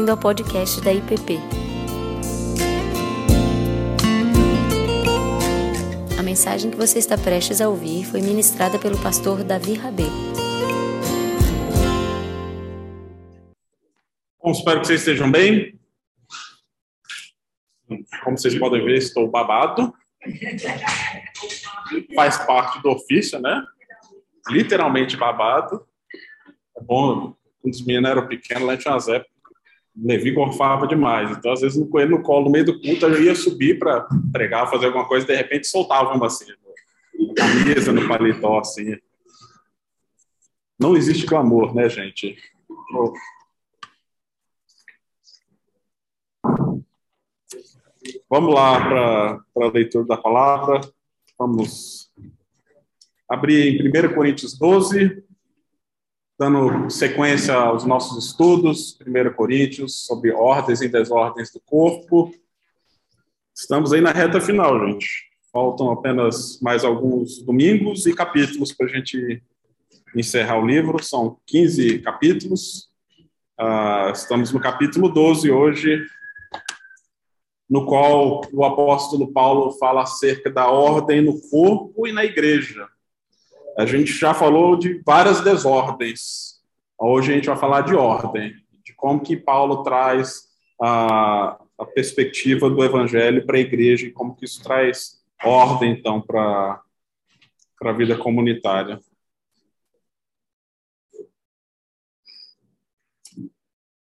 bem-vindo ao podcast da IPP. A mensagem que você está prestes a ouvir foi ministrada pelo pastor Davi Rabê. Bom, espero que vocês estejam bem. Como vocês podem ver, estou babado. Faz parte do ofício, né? Literalmente babado. É bom, quando os meninos eram pequenos, lá tinha umas épocas, Levi gorfava demais. Então, às vezes, ele no colo, no meio do culto, eu ia subir para pregar, fazer alguma coisa, de repente soltava uma assim, na camisa, no paletó, assim. Não existe clamor, né, gente? Vamos lá para a leitura da palavra. Vamos abrir em 1 Coríntios 12, dando sequência aos nossos estudos, 1 Coríntios, sobre ordens e desordens do corpo. Estamos aí na reta final, gente. Faltam apenas mais alguns domingos e capítulos para a gente encerrar o livro. São 15 capítulos. Uh, estamos no capítulo 12 hoje, no qual o apóstolo Paulo fala acerca da ordem no corpo e na igreja. A gente já falou de várias desordens. Hoje a gente vai falar de ordem, de como que Paulo traz a, a perspectiva do evangelho para a igreja e como que isso traz ordem, então, para a vida comunitária.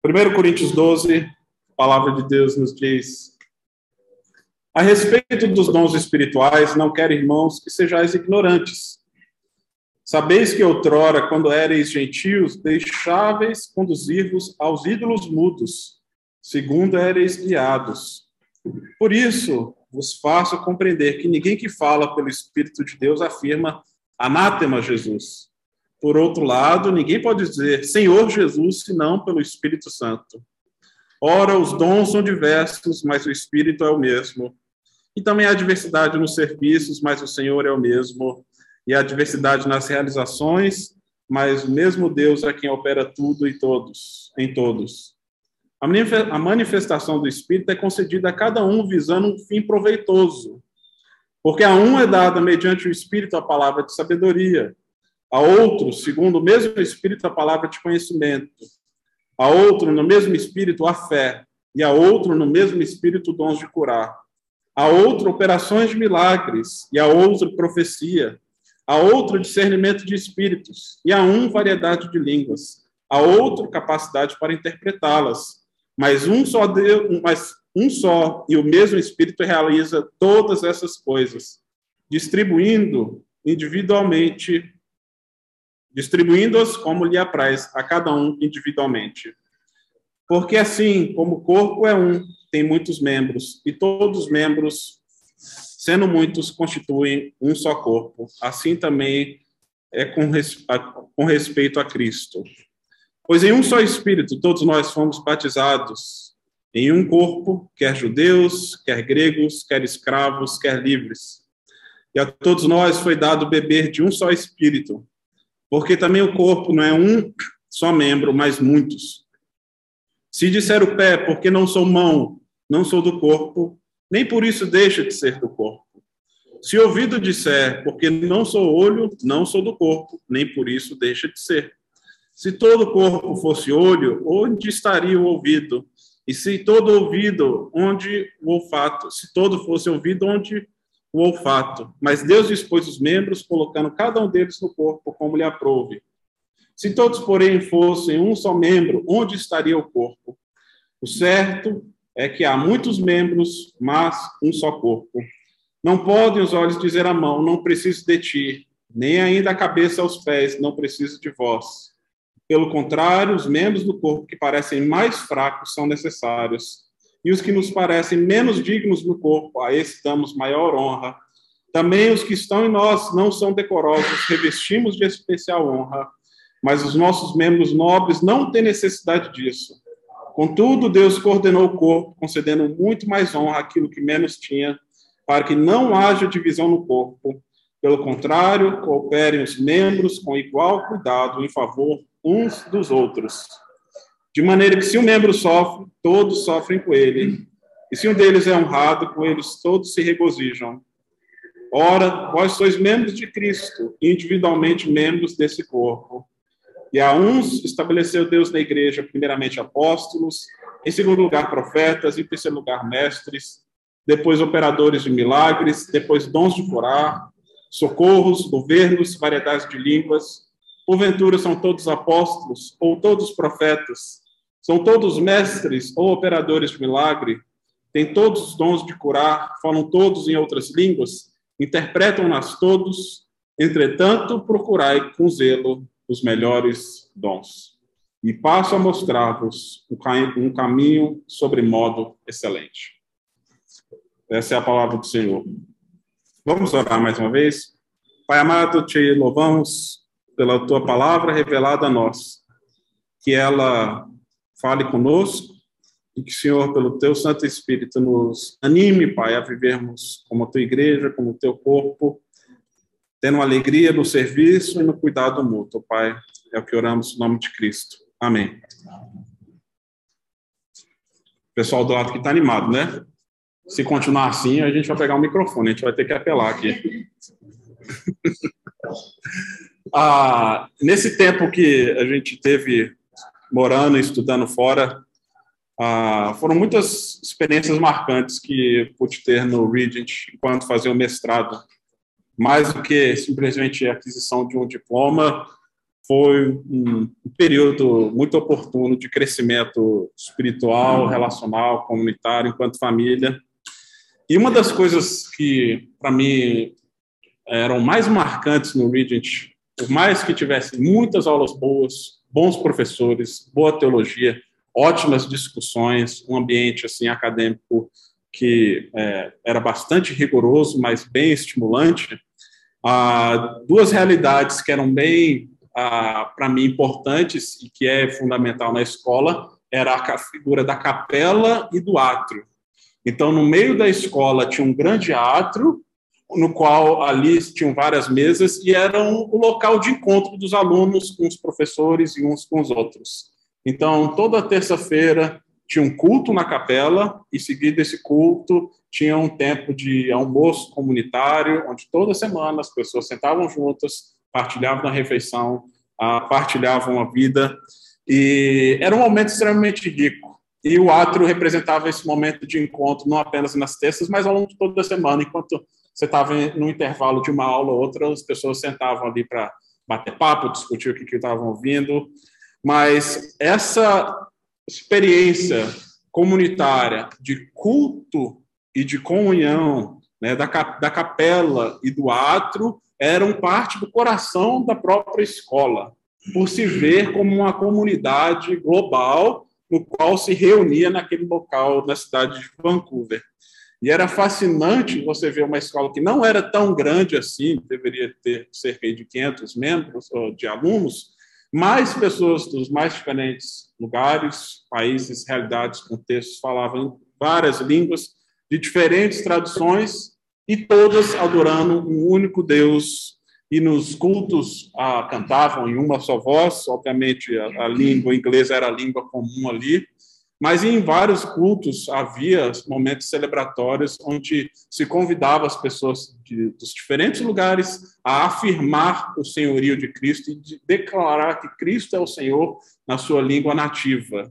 Primeiro Coríntios 12, a palavra de Deus nos diz a respeito dos dons espirituais, não quero, irmãos, que sejais ignorantes. Sabeis que outrora, quando éreis gentios, deixáveis conduzir-vos aos ídolos mudos, segundo éreis guiados. Por isso, vos faço compreender que ninguém que fala pelo Espírito de Deus afirma anátema Jesus. Por outro lado, ninguém pode dizer Senhor Jesus senão pelo Espírito Santo. Ora, os dons são diversos, mas o Espírito é o mesmo. E também há diversidade nos serviços, mas o Senhor é o mesmo. E há diversidade nas realizações, mas o mesmo Deus é quem opera tudo e todos, em todos. A manifestação do Espírito é concedida a cada um visando um fim proveitoso. Porque a um é dada mediante o Espírito a palavra de sabedoria, a outro, segundo o mesmo Espírito, a palavra de conhecimento, a outro, no mesmo Espírito, a fé, e a outro, no mesmo Espírito, dons de curar a outro operações de milagres, e a outro profecia, a outro discernimento de espíritos, e a um variedade de línguas, a outro capacidade para interpretá-las. Mas um só Deus, mas um só e o mesmo Espírito realiza todas essas coisas, distribuindo individualmente, distribuindo-as como lhe apraz a cada um individualmente. Porque assim como o corpo é um tem muitos membros, e todos os membros, sendo muitos, constituem um só corpo. Assim também é com, com respeito a Cristo. Pois em um só Espírito todos nós fomos batizados em um corpo, quer judeus, quer gregos, quer escravos, quer livres. E a todos nós foi dado beber de um só Espírito, porque também o corpo não é um só membro, mas muitos. Se disser o pé, porque não sou mão, não sou do corpo, nem por isso deixa de ser do corpo. Se ouvido disser, porque não sou olho, não sou do corpo, nem por isso deixa de ser. Se todo o corpo fosse olho, onde estaria o ouvido? E se todo ouvido, onde o olfato? Se todo fosse ouvido, onde o olfato? Mas Deus dispôs os membros, colocando cada um deles no corpo como lhe aprouve. Se todos, porém, fossem um só membro, onde estaria o corpo? O certo é que há muitos membros, mas um só corpo. Não podem os olhos dizer à mão, não preciso de ti, nem ainda a cabeça aos pés, não preciso de vós. Pelo contrário, os membros do corpo que parecem mais fracos são necessários, e os que nos parecem menos dignos no corpo, a esse damos maior honra. Também os que estão em nós não são decorosos, revestimos de especial honra, mas os nossos membros nobres não têm necessidade disso Contudo, Deus coordenou o corpo, concedendo muito mais honra àquilo que menos tinha, para que não haja divisão no corpo. Pelo contrário, cooperem os membros com igual cuidado em favor uns dos outros. de maneira que se um membro sofre, todos sofrem com ele. E se um deles é honrado, com eles todos se regozijam. Ora, vós sois membros de Cristo, individualmente membros desse corpo. E a uns estabeleceu Deus na igreja, primeiramente apóstolos, em segundo lugar profetas, em terceiro lugar mestres, depois operadores de milagres, depois dons de curar, socorros, governos, variedades de línguas. Porventura são todos apóstolos ou todos profetas? São todos mestres ou operadores de milagre? Têm todos os dons de curar? Falam todos em outras línguas? Interpretam-nas todos? Entretanto, procurai com zelo os melhores dons. E passo a mostrar-vos um caminho sobre modo excelente. Essa é a palavra do Senhor. Vamos orar mais uma vez? Pai amado, te louvamos pela tua palavra revelada a nós. Que ela fale conosco e que, Senhor, pelo teu Santo Espírito, nos anime, Pai, a vivermos como a tua igreja, como o teu corpo, tendo alegria no serviço e no cuidado mútuo, Pai. É o que oramos em nome de Cristo. Amém. O pessoal do lado que está animado, né? Se continuar assim, a gente vai pegar o microfone, a gente vai ter que apelar aqui. ah, nesse tempo que a gente teve morando e estudando fora, ah, foram muitas experiências marcantes que pude ter no Regent enquanto fazia o mestrado. Mais do que simplesmente a aquisição de um diploma, foi um período muito oportuno de crescimento espiritual, relacional, comunitário, enquanto família. E uma das coisas que, para mim, eram mais marcantes no Regent, por mais que tivesse muitas aulas boas, bons professores, boa teologia, ótimas discussões, um ambiente assim acadêmico que é, era bastante rigoroso, mas bem estimulante, ah, duas realidades que eram bem, ah, para mim, importantes e que é fundamental na escola era a figura da capela e do átrio. Então, no meio da escola tinha um grande átrio, no qual ali tinham várias mesas e era um, o local de encontro dos alunos com os professores e uns com os outros. Então, toda terça-feira tinha um culto na capela e, seguido esse culto, tinha um tempo de almoço comunitário, onde toda semana as pessoas sentavam juntas, partilhavam a refeição, partilhavam a vida, e era um momento extremamente rico. E o átrio representava esse momento de encontro, não apenas nas terças, mas ao longo de toda a semana. Enquanto você estava no intervalo de uma aula ou outra, as pessoas sentavam ali para bater papo, discutir o que estavam ouvindo. Mas essa experiência comunitária de culto e de comunhão né, da, da capela e do átrio eram parte do coração da própria escola, por se ver como uma comunidade global no qual se reunia naquele local na cidade de Vancouver. E era fascinante você ver uma escola que não era tão grande assim, deveria ter cerca de 500 membros de alunos, mais pessoas dos mais diferentes lugares, países, realidades, contextos, falavam várias línguas de diferentes traduções e todas adorando um único Deus. E nos cultos ah, cantavam em uma só voz, obviamente a, a, língua inglesa era a língua comum ali, mas em vários cultos havia momentos celebratórios onde se convidava as pessoas de, dos diferentes lugares a afirmar o senhorio de Cristo e de declarar que Cristo é o Senhor na sua língua nativa.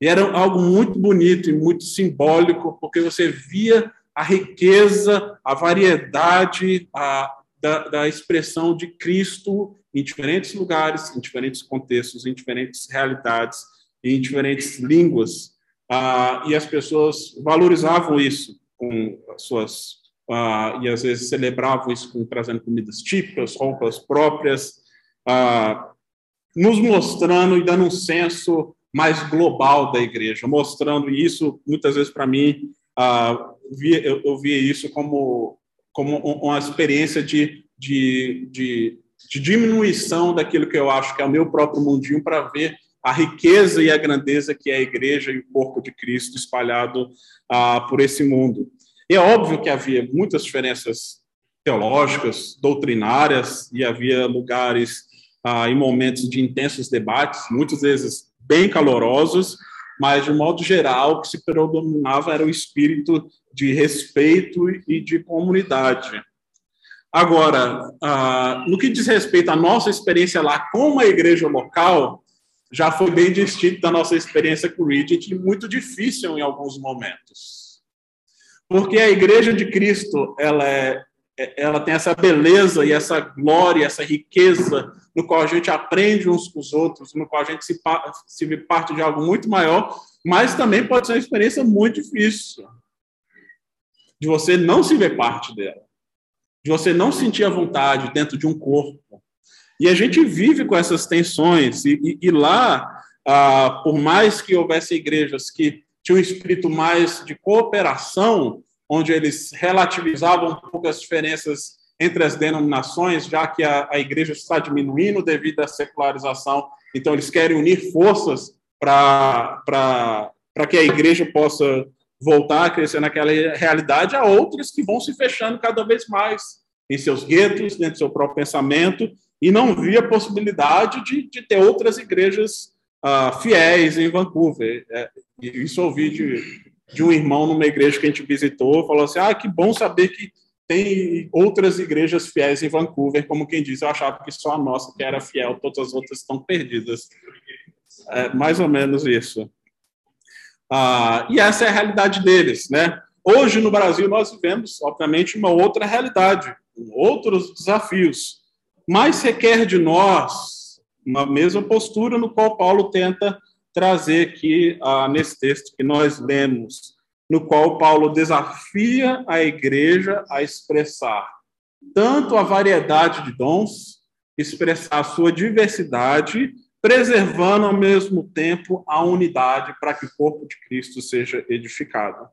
E era algo muito bonito e muito simbólico, porque você via a riqueza, a variedade, a, da, da expressão de Cristo em diferentes lugares, em diferentes contextos, em diferentes realidades, em diferentes línguas, ah, e as pessoas valorizavam isso com as suas ah, e às vezes celebravam isso com trazendo comidas típicas, roupas próprias, ah, nos mostrando e dando um senso mais global da igreja, mostrando isso muitas vezes para mim, ah, eu, eu via isso como como uma experiência de, de, de, de diminuição daquilo que eu acho que é o meu próprio mundinho para ver a riqueza e a grandeza que é a igreja e o corpo de Cristo espalhado ah, por esse mundo. E é óbvio que havia muitas diferenças teológicas, doutrinárias, e havia lugares ah, em momentos de intensos debates, muitas vezes bem calorosos, mas de modo geral o que se predominava era o espírito de respeito e de comunidade. Agora, ah, no que diz respeito à nossa experiência lá com a igreja local, já foi bem distinto da nossa experiência com o Regent e muito difícil em alguns momentos. Porque a igreja de Cristo, ela, é, ela tem essa beleza e essa glória, essa riqueza, no qual a gente aprende uns com os outros, no qual a gente se, se parte de algo muito maior, mas também pode ser uma experiência muito difícil de você não se ver parte dela de você não sentir a vontade dentro de um corpo. E a gente vive com essas tensões, e, e, e lá, ah, por mais que houvesse igrejas que tinham um espírito mais de cooperação, onde eles relativizavam um pouco as diferenças entre as denominações, já que a, a igreja está diminuindo devido à secularização, então eles querem unir forças para que a igreja possa voltar a crescer naquela realidade, há outras que vão se fechando cada vez mais em seus guetos, dentro do seu próprio pensamento, e não via possibilidade de, de ter outras igrejas uh, fiéis em Vancouver. É, isso ouvi de, de um irmão numa igreja que a gente visitou, falou assim, ah, que bom saber que tem outras igrejas fiéis em Vancouver, como quem diz, eu achava que só a nossa que era fiel, todas as outras estão perdidas. É mais ou menos isso. Ah, e essa é a realidade deles, né? Hoje no Brasil nós vivemos, obviamente, uma outra realidade, outros desafios, mas requer de nós uma mesma postura no qual Paulo tenta trazer aqui ah, nesse texto que nós lemos, no qual Paulo desafia a igreja a expressar tanto a variedade de dons, expressar a sua diversidade preservando ao mesmo tempo a unidade para que o corpo de Cristo seja edificado.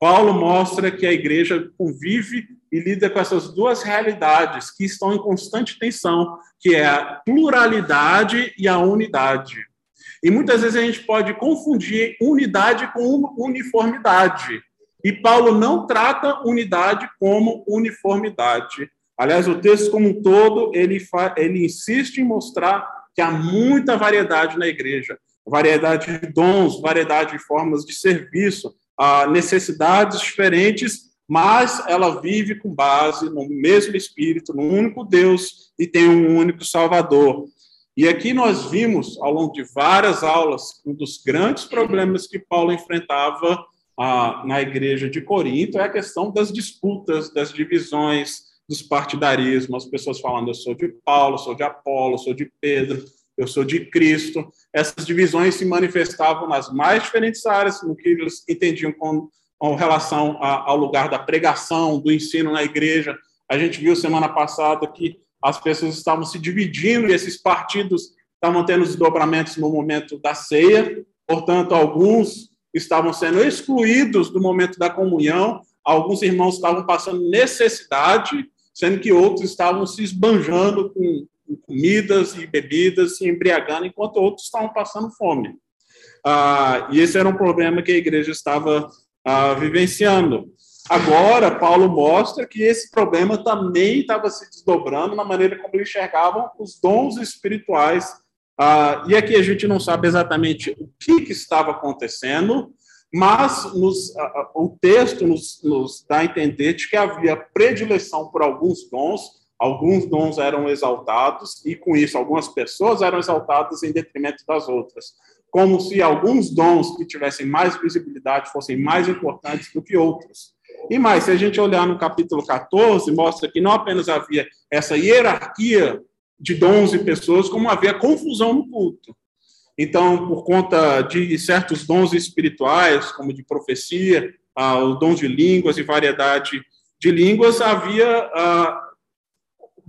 Paulo mostra que a igreja convive e lida com essas duas realidades que estão em constante tensão, que é a pluralidade e a unidade. E muitas vezes a gente pode confundir unidade com uniformidade. E Paulo não trata unidade como uniformidade. Aliás, o texto como um todo, ele, ele insiste em mostrar que há muita variedade na igreja, variedade de dons, variedade de formas de serviço, necessidades diferentes, mas ela vive com base no mesmo Espírito, no único Deus e tem um único Salvador. E aqui nós vimos, ao longo de várias aulas, um dos grandes problemas que Paulo enfrentava ah, na igreja de Corinto é a questão das disputas, das divisões, dos partidarismos, as pessoas falando eu sou de Paulo, sou de Apolo, sou de Pedro, eu sou de Cristo. Essas divisões se manifestavam nas mais diferentes áreas, no que eles entendiam com, com relação a, ao lugar da pregação, do ensino na igreja. A gente viu semana passada que as pessoas estavam se dividindo e esses partidos estavam tendo desdobramentos no momento da ceia, portanto, alguns estavam sendo excluídos do momento da comunhão, alguns irmãos estavam passando necessidade sendo que outros estavam se esbanjando com, comidas e bebidas, se embriagando, enquanto outros estavam passando fome. Ah, e esse era um problema que a igreja estava ah, vivenciando. Agora, Paulo mostra que esse problema também estava se desdobrando na maneira como eles enxergavam os dons espirituais. Ah, e aqui a gente não sabe exatamente o que, que estava acontecendo, mas nos, o texto nos, nos dá a entender de que havia predileção por alguns dons, alguns dons eram exaltados, e com isso algumas pessoas eram exaltadas em detrimento das outras, como se alguns dons que tivessem mais visibilidade fossem mais importantes do que outros. E mais, se a gente olhar no capítulo 14, mostra que não apenas havia essa hierarquia de dons e pessoas, como havia confusão no culto. Então, por conta de certos dons espirituais, como de profecia, ah, o dom de línguas e variedade de línguas, havia ah,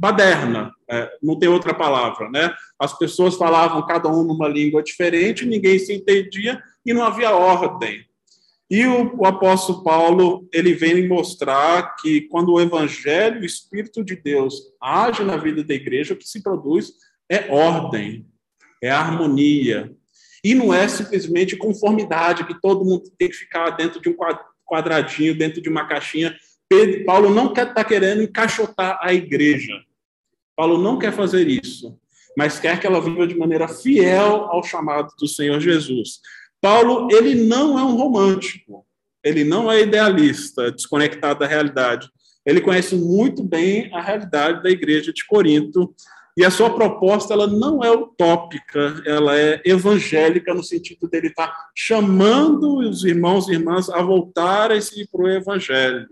baderna, é, não tem outra palavra, né? As pessoas falavam cada um numa língua diferente, ninguém se entendia e não havia ordem. E o, o apóstolo Paulo, ele vem mostrar que quando o evangelho, o Espírito de Deus age na vida da igreja, o que se produz é ordem, é harmonia. E não é simplesmente conformidade, que todo mundo tem que ficar dentro de um quadradinho, dentro de uma caixinha. Pedro, Paulo não está querendo encaixotar a igreja. Paulo não quer fazer isso. mas quer que ela viva de maneira fiel ao chamado do Senhor Jesus. Paulo, ele não é um romântico, ele não é idealista, desconectado da realidade. Ele conhece muito bem a realidade da igreja de Corinto e a sua proposta ela não é utópica, ela é evangélica no sentido dele estar chamando os irmãos e irmãs a voltarem-se para o evangelho.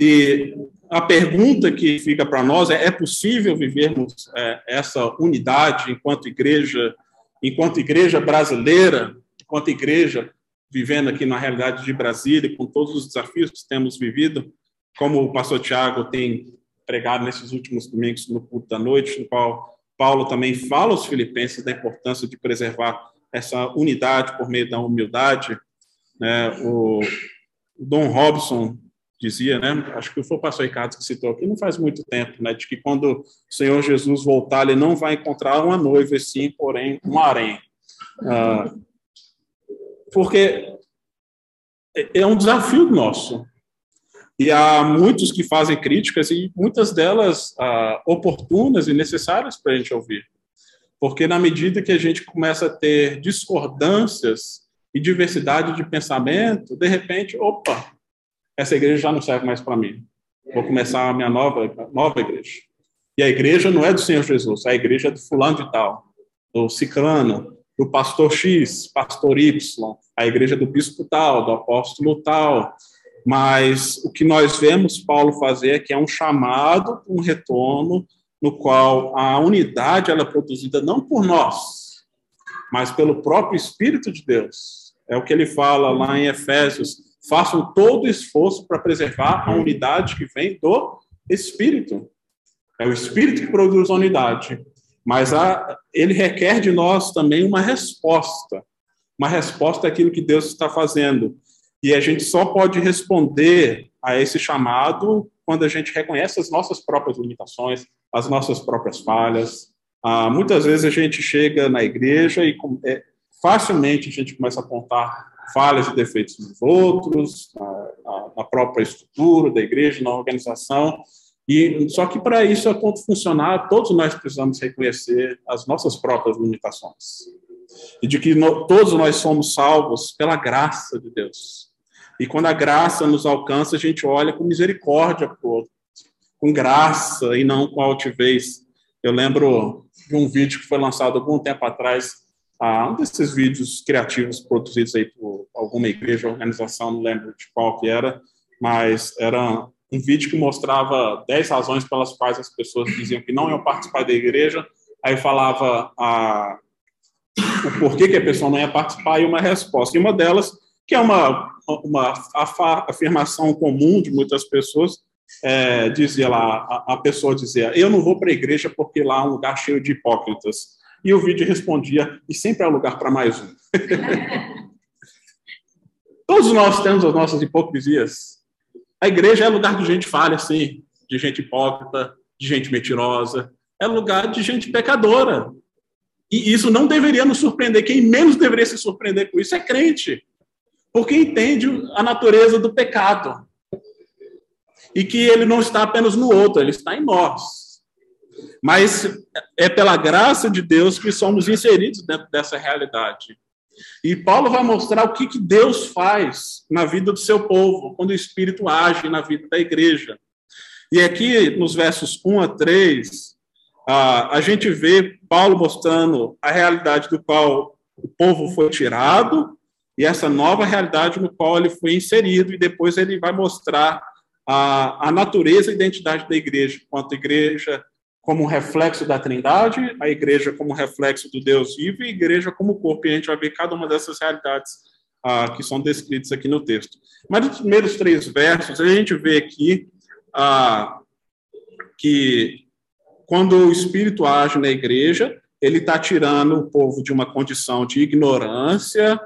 E a pergunta que fica para nós é: é possível vivermos é, essa unidade enquanto igreja, enquanto igreja brasileira, enquanto igreja vivendo aqui na realidade de Brasília, com todos os desafios que temos vivido, como o pastor Tiago tem pregado nesses últimos domingos no culto da noite, no qual Paulo também fala aos filipenses da importância de preservar essa unidade por meio da humildade. Né? O Dom Robson dizia, né? Acho que foi o pastor Ricardo que citou aqui, não faz muito tempo, né? De que quando o Senhor Jesus voltar, ele não vai encontrar uma noiva, sim, porém, um harém. Ah, porque é um desafio nosso. E há muitos que fazem críticas e muitas delas ah, oportunas e necessárias para a gente ouvir. Porque na medida que a gente começa a ter discordâncias e diversidade de pensamento, de repente, opa, essa igreja já não serve mais para mim. Vou começar a minha nova, nova igreja. E a igreja não é do Senhor Jesus, a igreja é do fulano de tal, do ciclano, do pastor X, pastor Y, a igreja do bispo tal, do apóstolo tal. Mas o que nós vemos Paulo fazer é que é um chamado, um retorno, no qual a unidade ela é produzida não por nós, mas pelo próprio Espírito de Deus. É o que ele fala lá em Efésios, façam todo o esforço para preservar a unidade que vem do Espírito. É o Espírito que produz a unidade, mas a, ele requer de nós também uma resposta, uma resposta àquilo que Deus está fazendo. E a gente só pode responder a esse chamado quando a gente reconhece as nossas próprias limitações, as nossas próprias falhas. Ah, muitas vezes a gente chega na igreja e é, facilmente a gente começa a apontar falhas e defeitos dos outros, na, na própria estrutura da igreja, na organização. E só que para isso conta funcionar, todos nós precisamos reconhecer as nossas próprias limitações e de que no, todos nós somos salvos pela graça de Deus. E quando a graça nos alcança, a gente olha com misericórdia para outro, com graça e não com altivez. Eu lembro de um vídeo que foi lançado algum tempo atrás ah, um desses vídeos criativos produzidos aí por alguma igreja, organização, não lembro de qual que era, mas era um vídeo que mostrava 10 razões pelas quais as pessoas diziam que não iam participar da igreja, aí falava a, o porquê que a pessoa não ia participar e uma resposta. E uma delas, que é uma, uma afirmação comum de muitas pessoas, é, dizia lá, a, a pessoa dizia, eu não vou para a igreja porque lá é um lugar cheio de hipócritas. E o vídeo respondia, e sempre há lugar para mais um. Todos nós temos as nossas hipocrisias. A igreja é lugar de gente falha, sim, de gente hipócrita, de gente mentirosa, é lugar de gente pecadora. E isso não deveria nos surpreender. Quem menos deveria se surpreender com isso é crente, porque entende a natureza do pecado. E que ele não está apenas no outro, ele está em nós. Mas é pela graça de Deus que somos inseridos dentro dessa realidade. E Paulo vai mostrar o que, que Deus faz na vida do seu povo, quando o Espírito age na vida da igreja. E aqui, nos versos 1 a 3, a gente vê Paulo mostrando a realidade do qual o povo foi tirado e essa nova realidade no qual ele foi inserido, e depois ele vai mostrar a, a natureza e identidade da igreja, enquanto igreja como reflexo da Trindade, a igreja como reflexo do Deus vivo e a igreja como corpo. E a gente vai ver cada uma dessas realidades ah, que são descritas aqui no texto. Mas nos primeiros três versos, a gente vê aqui ah, que quando o Espírito age na igreja, ele está tirando o povo de uma condição de ignorância,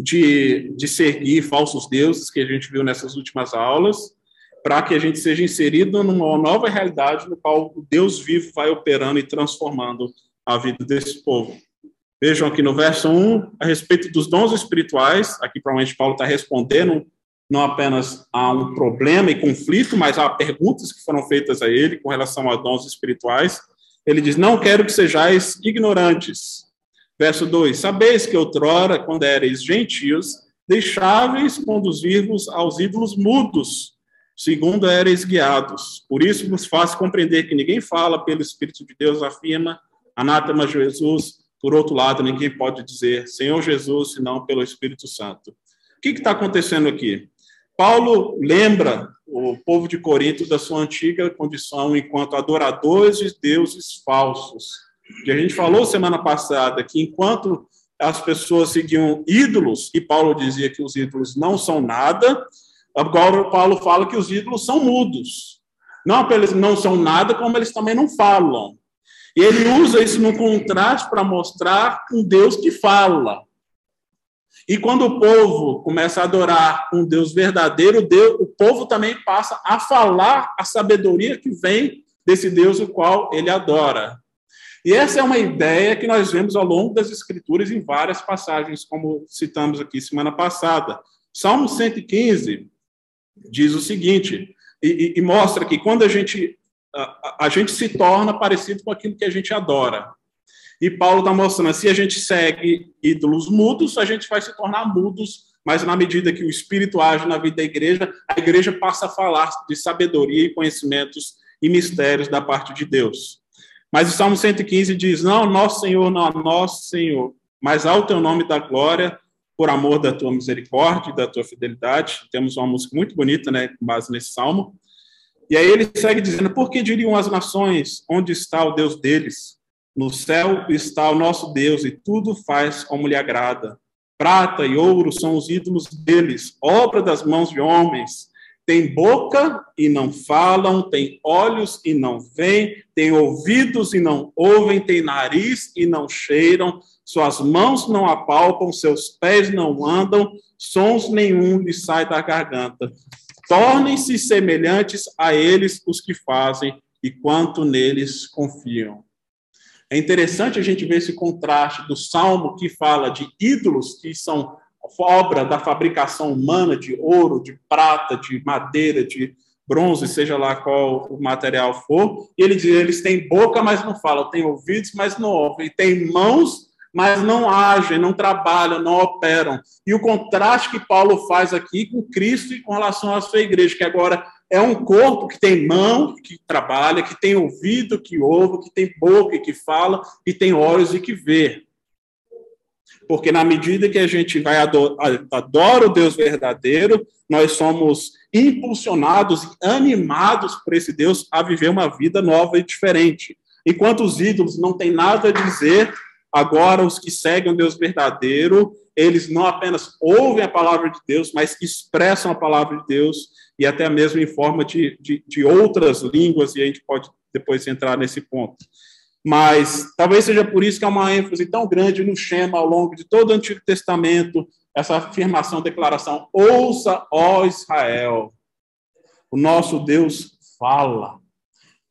de, de seguir falsos deuses, que a gente viu nessas últimas aulas, para que a gente seja inserido numa nova realidade no qual o Deus vivo vai operando e transformando a vida desse povo. Vejam aqui no verso 1, a respeito dos dons espirituais, aqui provavelmente Paulo está respondendo não apenas a um problema e conflito, mas a perguntas que foram feitas a ele com relação a dons espirituais. Ele diz: Não quero que sejais ignorantes. Verso 2: Sabeis que outrora, quando erais gentios, deixáveis conduzir-vos aos ídolos mudos, segundo erais guiados. Por isso vos faço compreender que ninguém fala pelo Espírito de Deus, afirma anátema Jesus. Por outro lado, ninguém pode dizer Senhor Jesus, senão pelo Espírito Santo. O que está acontecendo aqui? Paulo lembra o povo de Corinto da sua antiga condição enquanto adoradores de deuses falsos. E a gente falou semana passada que enquanto as pessoas seguiam ídolos, e Paulo dizia que os ídolos não são nada, agora Paulo fala que os ídolos são mudos. Não eles não são nada, como eles também não falam. E ele usa isso no contraste para mostrar um Deus que fala. E quando o povo começa a adorar um Deus verdadeiro, Deus, o povo também passa a falar a sabedoria que vem desse Deus o qual ele adora. E essa é uma ideia que nós vemos ao longo das Escrituras em várias passagens, como citamos aqui semana passada. Salmo 115 diz o seguinte, e, e, e mostra que quando a gente, a, a gente se torna parecido com aquilo que a gente adora. E Paulo está mostrando, se a gente segue ídolos mudos, a gente vai se tornar mudos, mas na medida que o Espírito age na vida da igreja, a igreja passa a falar de sabedoria e conhecimentos e mistérios da parte de Deus. Mas o Salmo 115 diz: Não, nosso Senhor, não, nosso Senhor, mas ao teu nome da glória, por amor da tua misericórdia e da tua fidelidade. Temos uma música muito bonita, né, com base nesse salmo. E aí ele segue dizendo: Por que diriam as nações, onde está o Deus deles? No céu está o nosso Deus e tudo faz como lhe agrada. Prata e ouro são os ídolos deles, obra das mãos de homens. Tem boca e não falam, tem olhos e não veem, tem ouvidos e não ouvem, tem nariz e não cheiram, suas mãos não apalpam, seus pés não andam, sons nenhum lhe sai da garganta. Tornem-se semelhantes a eles os que fazem e quanto neles confiam. É interessante a gente ver esse contraste do salmo que fala de ídolos que são obra da fabricação humana de ouro, de prata, de madeira, de bronze, seja lá qual o material for. E ele diz: eles têm boca, mas não falam, têm ouvidos, mas não ouvem, têm mãos, mas não agem, não trabalham, não operam. E o contraste que Paulo faz aqui com Cristo e com relação à sua igreja, que agora é um corpo que tem mão que trabalha, que tem ouvido que ouve, que tem boca e que fala, que tem olhos e que vê. Porque na medida que a gente vai adorar, adora o Deus verdadeiro, nós somos impulsionados e animados por esse Deus a viver uma vida nova e diferente. Enquanto os ídolos não têm nada a dizer, agora os que seguem o Deus verdadeiro, eles não apenas ouvem a palavra de Deus, mas expressam a palavra de Deus e até mesmo em forma de, de, de outras línguas, e a gente pode depois entrar nesse ponto. Mas talvez seja por isso que há uma ênfase tão grande no Shema ao longo de todo o Antigo Testamento, essa afirmação, declaração: ouça, ó Israel, o nosso Deus fala,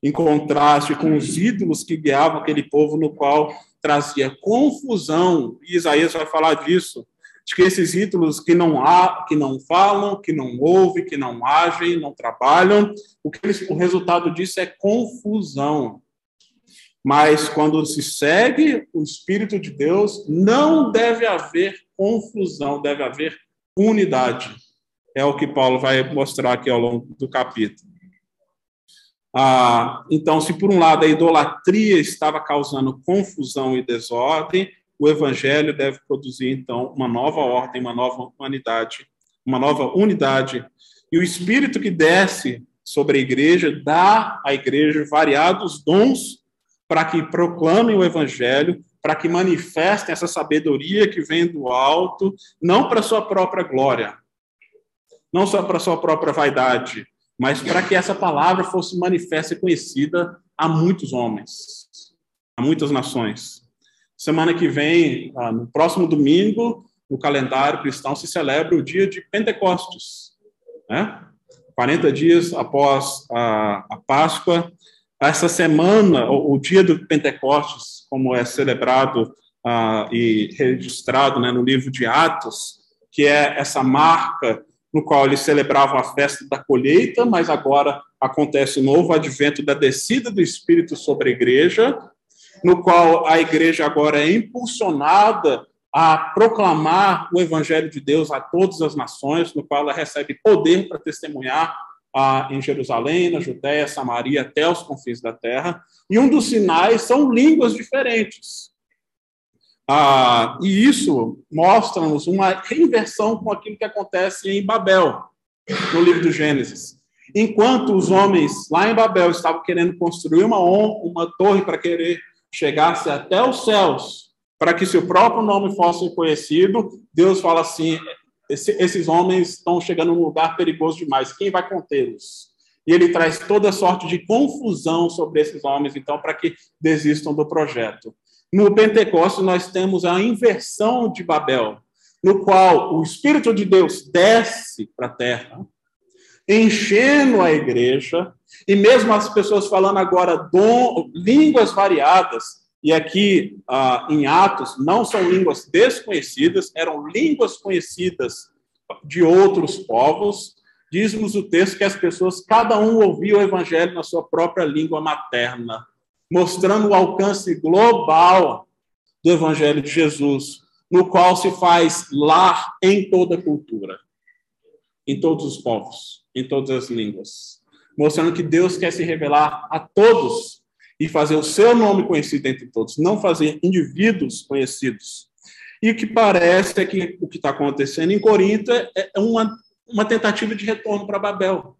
em contraste com os ídolos que guiavam aquele povo no qual trazia confusão, e Isaías vai falar disso, de que esses ídolos que não há, que não falam, que não ouvem, que não agem, não trabalham, o que eles, o resultado disso é confusão. Mas quando se segue o Espírito de Deus, não deve haver confusão, deve haver unidade. É o que Paulo vai mostrar aqui ao longo do capítulo. Ah, então, se por um lado a idolatria estava causando confusão e desordem, o evangelho deve produzir, então, uma nova ordem, uma nova humanidade, uma nova unidade. E o Espírito que desce sobre a igreja dá à igreja variados dons para que proclamem o evangelho, para que manifestem essa sabedoria que vem do alto, não para sua própria glória, não só para sua própria vaidade, mas para que essa palavra fosse manifesta e conhecida a muitos homens, a muitas nações. Semana que vem, ah, no próximo domingo, no calendário cristão, se celebra o dia de Pentecostes. Né? 40 dias após a, a Páscoa. Essa semana, o, o, dia do Pentecostes, como é celebrado ah, e registrado né, no livro de Atos, que é essa marca no qual eles celebravam a festa da colheita, mas agora acontece o novo advento da descida do Espírito sobre a igreja, no qual a igreja agora é impulsionada a proclamar o evangelho de Deus a todas as nações, no qual ela recebe poder para testemunhar ah, em Jerusalém, na Judéia, Samaria, até os confins da terra. E um dos sinais são línguas diferentes. Ah, e isso mostra-nos uma reinversão com aquilo que acontece em Babel, no livro do Gênesis. Enquanto os homens lá em Babel estavam querendo construir uma, uma torre para querer chegar-se até os céus, para que seu próprio nome fosse conhecido, Deus fala assim: esse, esses homens estão chegando num lugar perigoso demais, quem vai contê-los? E ele traz toda sorte de confusão sobre esses homens, então, para que desistam do projeto. No Pentecostes, nós temos a inversão de Babel, no qual o Espírito de Deus desce para a terra, enchendo a igreja, e mesmo as pessoas falando agora dom, línguas variadas, e aqui ah, em Atos não são línguas desconhecidas, eram línguas conhecidas de outros povos. Diz-nos o texto que as pessoas, cada um ouvia o evangelho na sua própria língua materna mostrando o alcance global do Evangelho de Jesus, no qual se faz lar em toda a cultura, em todos os povos, em todas as línguas, mostrando que Deus quer se revelar a todos e fazer o seu nome conhecido entre todos, não fazer indivíduos conhecidos. E o que parece é que o que está acontecendo em Corinto é, é uma, uma tentativa de retorno para Babel.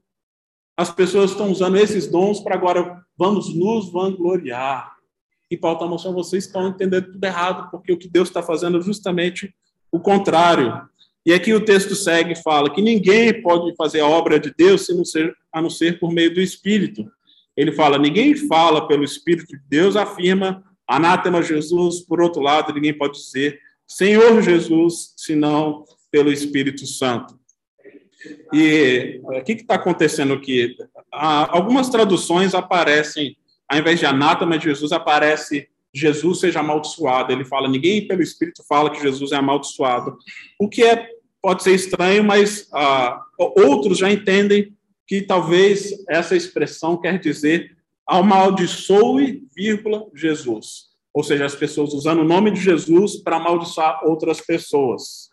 As pessoas estão usando esses dons para agora vamos nos vangloriar. E Paulo está mostrando, vocês estão entendendo tudo errado, porque o que Deus está fazendo é justamente o contrário. E aqui o texto segue e fala que ninguém pode fazer a obra de Deus se não ser, a não ser por meio do Espírito. Ele fala, ninguém fala pelo Espírito de Deus, afirma anátema Jesus, por outro lado, ninguém pode dizer Senhor Jesus, senão pelo Espírito Santo. E o que está acontecendo aqui? algumas traduções aparecem, ao invés de anátema Jesus, aparece Jesus seja amaldiçoado. Ele fala, ninguém pelo Espírito fala que Jesus é amaldiçoado. O que é, pode ser estranho, mas ah, outros já entendem que talvez essa expressão quer dizer amaldiçoe, vírgula, Jesus. Ou seja, as pessoas usando o nome de Jesus para amaldiçoar outras pessoas.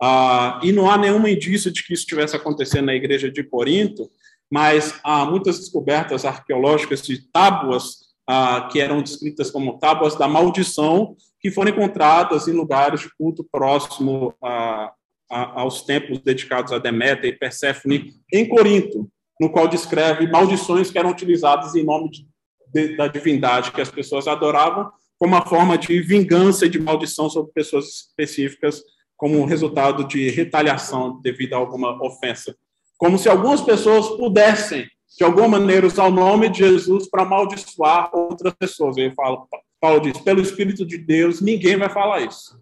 Ah, e não há nenhum indício de que isso estivesse acontecendo na igreja de Corinto, mas há muitas descobertas arqueológicas de tábuas ah, que eram descritas como tábuas da maldição, que foram encontradas em lugares de culto próximo a, aos templos dedicados a Deméter e Perséfone em Corinto, no qual descreve maldições que eram utilizadas em nome de, de, da divindade que as pessoas adoravam, como uma forma de vingança e de maldição sobre pessoas específicas como resultado de retaliação devido a alguma ofensa. Como se algumas pessoas pudessem, de alguma maneira, usar o nome de Jesus para amaldiçoar outras pessoas. Ele fala, Paulo diz, pelo Espírito de Deus, ninguém vai falar isso.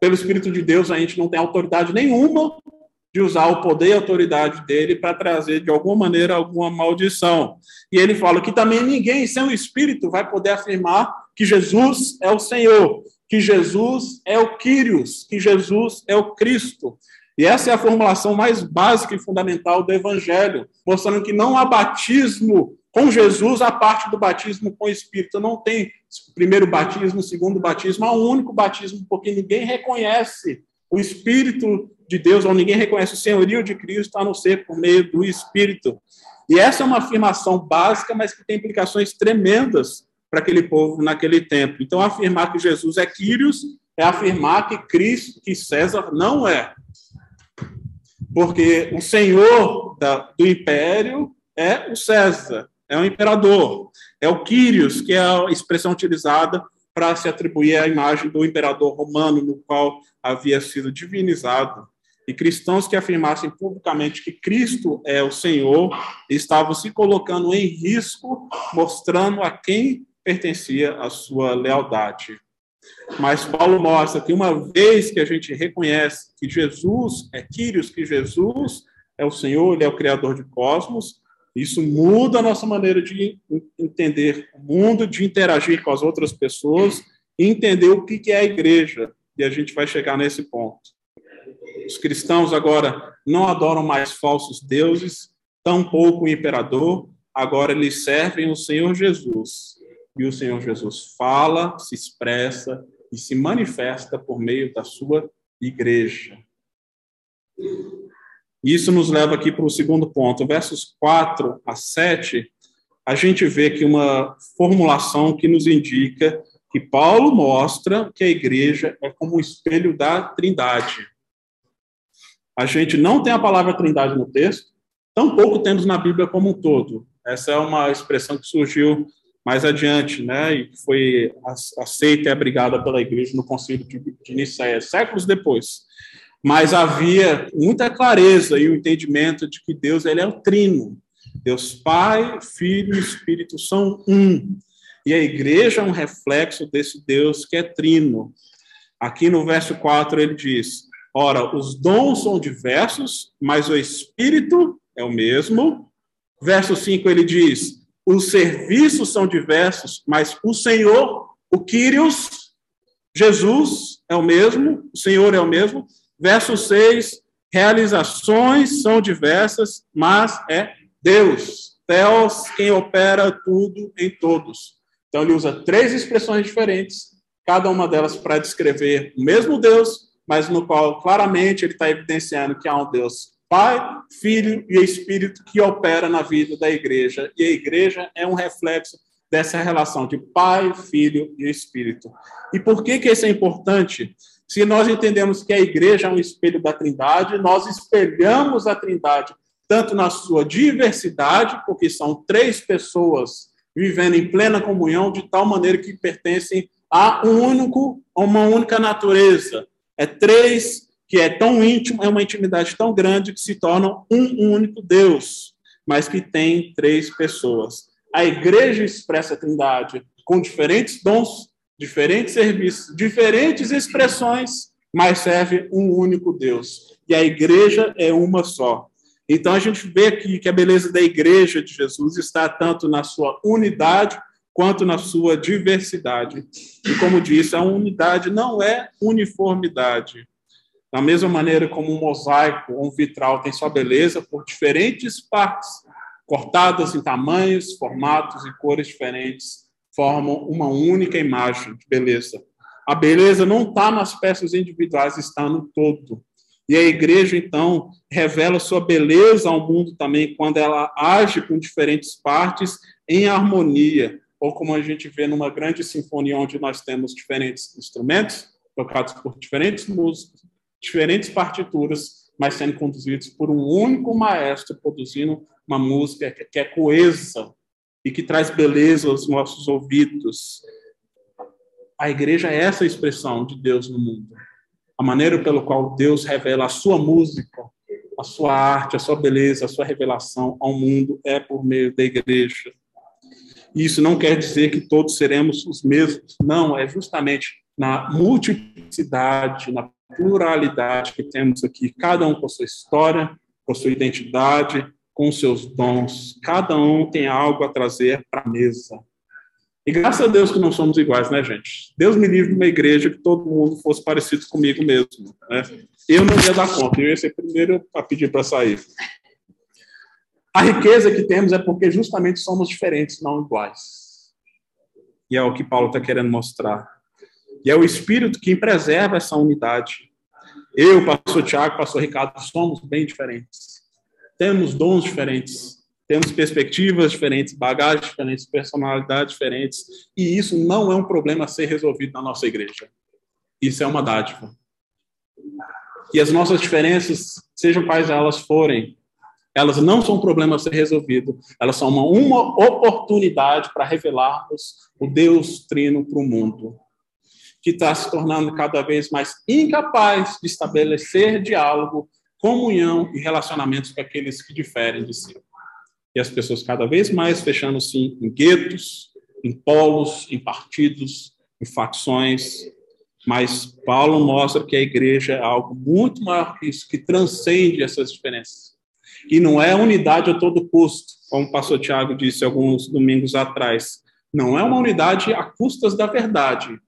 Pelo Espírito de Deus, a gente não tem autoridade nenhuma de usar o poder e autoridade dele para trazer, de alguma maneira, alguma maldição. E ele fala que também ninguém, sem o Espírito, vai poder afirmar que Jesus é o Senhor que Jesus é o Quírios, que Jesus é o Cristo. E essa é a formulação mais básica e fundamental do Evangelho, mostrando que não há batismo com Jesus a parte do batismo com o Espírito. Não tem primeiro batismo, segundo batismo, há um único batismo, porque ninguém reconhece o Espírito de Deus, ou ninguém reconhece o senhorio de Cristo, a não ser por meio do Espírito. E essa é uma afirmação básica, mas que tem implicações tremendas para aquele povo naquele tempo. Então, afirmar que Jesus é Quírios é afirmar que Cristo, que César não é. Porque o senhor da, do império é o César, é o imperador. É o Quírios, que é a expressão utilizada para se atribuir a imagem do imperador romano, no qual havia sido divinizado. E cristãos que afirmassem publicamente que Cristo é o Senhor estavam se colocando em risco, mostrando a quem pertencia à sua lealdade. Mas Paulo mostra que uma vez que a gente reconhece que Jesus é Quírios, que Jesus é o Senhor, ele é o Criador de cosmos, isso muda a nossa maneira de entender o mundo, de interagir com as outras pessoas entender o que é a igreja. E a gente vai chegar nesse ponto. Os cristãos agora não adoram mais falsos deuses, tampouco o imperador, agora eles servem o Senhor Jesus. E o Senhor Jesus fala, se expressa e se manifesta por meio da sua igreja. Isso nos leva aqui para o segundo ponto. Versos 4 a 7, a gente vê aqui uma formulação que nos indica que Paulo mostra que a igreja é como um espelho da Trindade. A gente não tem a palavra Trindade no texto, tampouco temos na Bíblia como um todo. Essa é uma expressão que surgiu mais adiante, né, e foi aceita e abrigada pela igreja no concílio de Nicéia, séculos depois. Mas havia muita clareza e o entendimento de que Deus ele é o trino. Deus Pai, Filho e Espírito são um. E a igreja é um reflexo desse Deus que é trino. Aqui no verso 4 ele diz: Ora, os dons são diversos, mas o Espírito é o mesmo. Verso 5 ele diz: Os serviços são diversos, mas o Senhor, o Quírios, Jesus é o mesmo, o Senhor é o mesmo. Verso 6, realizações são diversas, mas é Deus, Deus quem opera tudo em todos. Então ele usa três expressões diferentes, cada uma delas para descrever o mesmo Deus, mas no qual claramente ele está evidenciando que há um Deus Pai, Filho e Espírito que opera na vida da igreja. E a igreja é um reflexo dessa relação de Pai, Filho e Espírito. E por que, que isso é importante? Se nós entendemos que a igreja é um espelho da Trindade, nós espelhamos a Trindade tanto na sua diversidade, porque são três pessoas vivendo em plena comunhão, de tal maneira que pertencem a um único, a uma única natureza. É três que é tão íntimo, é uma intimidade tão grande que se tornam um único Deus, mas que tem três pessoas. A igreja expressa a Trindade com diferentes dons, diferentes serviços, diferentes expressões, mas serve um único Deus. E a igreja é uma só. Então a gente vê aqui que a beleza da igreja de Jesus está tanto na sua unidade quanto na sua diversidade. E como disse, a unidade não é uniformidade. Da mesma maneira como um mosaico ou um vitral tem sua beleza por diferentes partes, cortadas em tamanhos, formatos e cores diferentes, formam uma única imagem de beleza. A beleza não está nas peças individuais, está no todo. E a igreja, então, revela sua beleza ao mundo também quando ela age com diferentes partes em harmonia, ou como a gente vê numa grande sinfonia onde nós temos diferentes instrumentos tocados por diferentes músicos, diferentes partituras, mas sendo conduzidos por um único maestro produzindo uma música que é coesa, e que traz beleza aos nossos ouvidos. A igreja é essa expressão de Deus no mundo. A maneira pelo qual Deus revela a sua música, a sua arte, a sua beleza, a sua revelação ao mundo é por meio da igreja. Isso não quer dizer que todos seremos os mesmos, não, é justamente na multiplicidade, na pluralidade que temos aqui, cada um com a sua história, com a sua identidade, com seus dons. Cada um tem algo a trazer para a mesa. E graças a Deus que não somos iguais, né, gente? Deus me livre de uma igreja que todo mundo fosse parecido comigo mesmo. Né? Eu não ia dar conta, eu ia ser primeiro a pedir para sair. A riqueza que temos é porque justamente somos diferentes, não iguais. E é o que Paulo está querendo mostrar. E é o Espírito que preserva essa unidade. Eu, pastor Tiago, pastor Ricardo, somos bem diferentes temos dons diferentes, temos perspectivas diferentes, bagagens diferentes, personalidades diferentes, e isso não é um problema a ser resolvido na nossa igreja. Isso é uma dádiva. E as nossas diferenças, sejam quais elas forem, elas não são um problema a ser resolvido, elas são uma, uma oportunidade para revelarmos o Deus Trino para o mundo, que está se tornando cada vez mais incapaz de estabelecer diálogo comunhão e relacionamentos com aqueles que diferem de si. E as pessoas cada vez mais fechando-se em guetos, em polos, em partidos, em facções. Mas Paulo mostra que a igreja é algo muito maior que isso, que transcende essas diferenças. E não é unidade a todo custo, como o pastor Tiago disse alguns domingos atrás. Não é uma unidade a custas da verdade.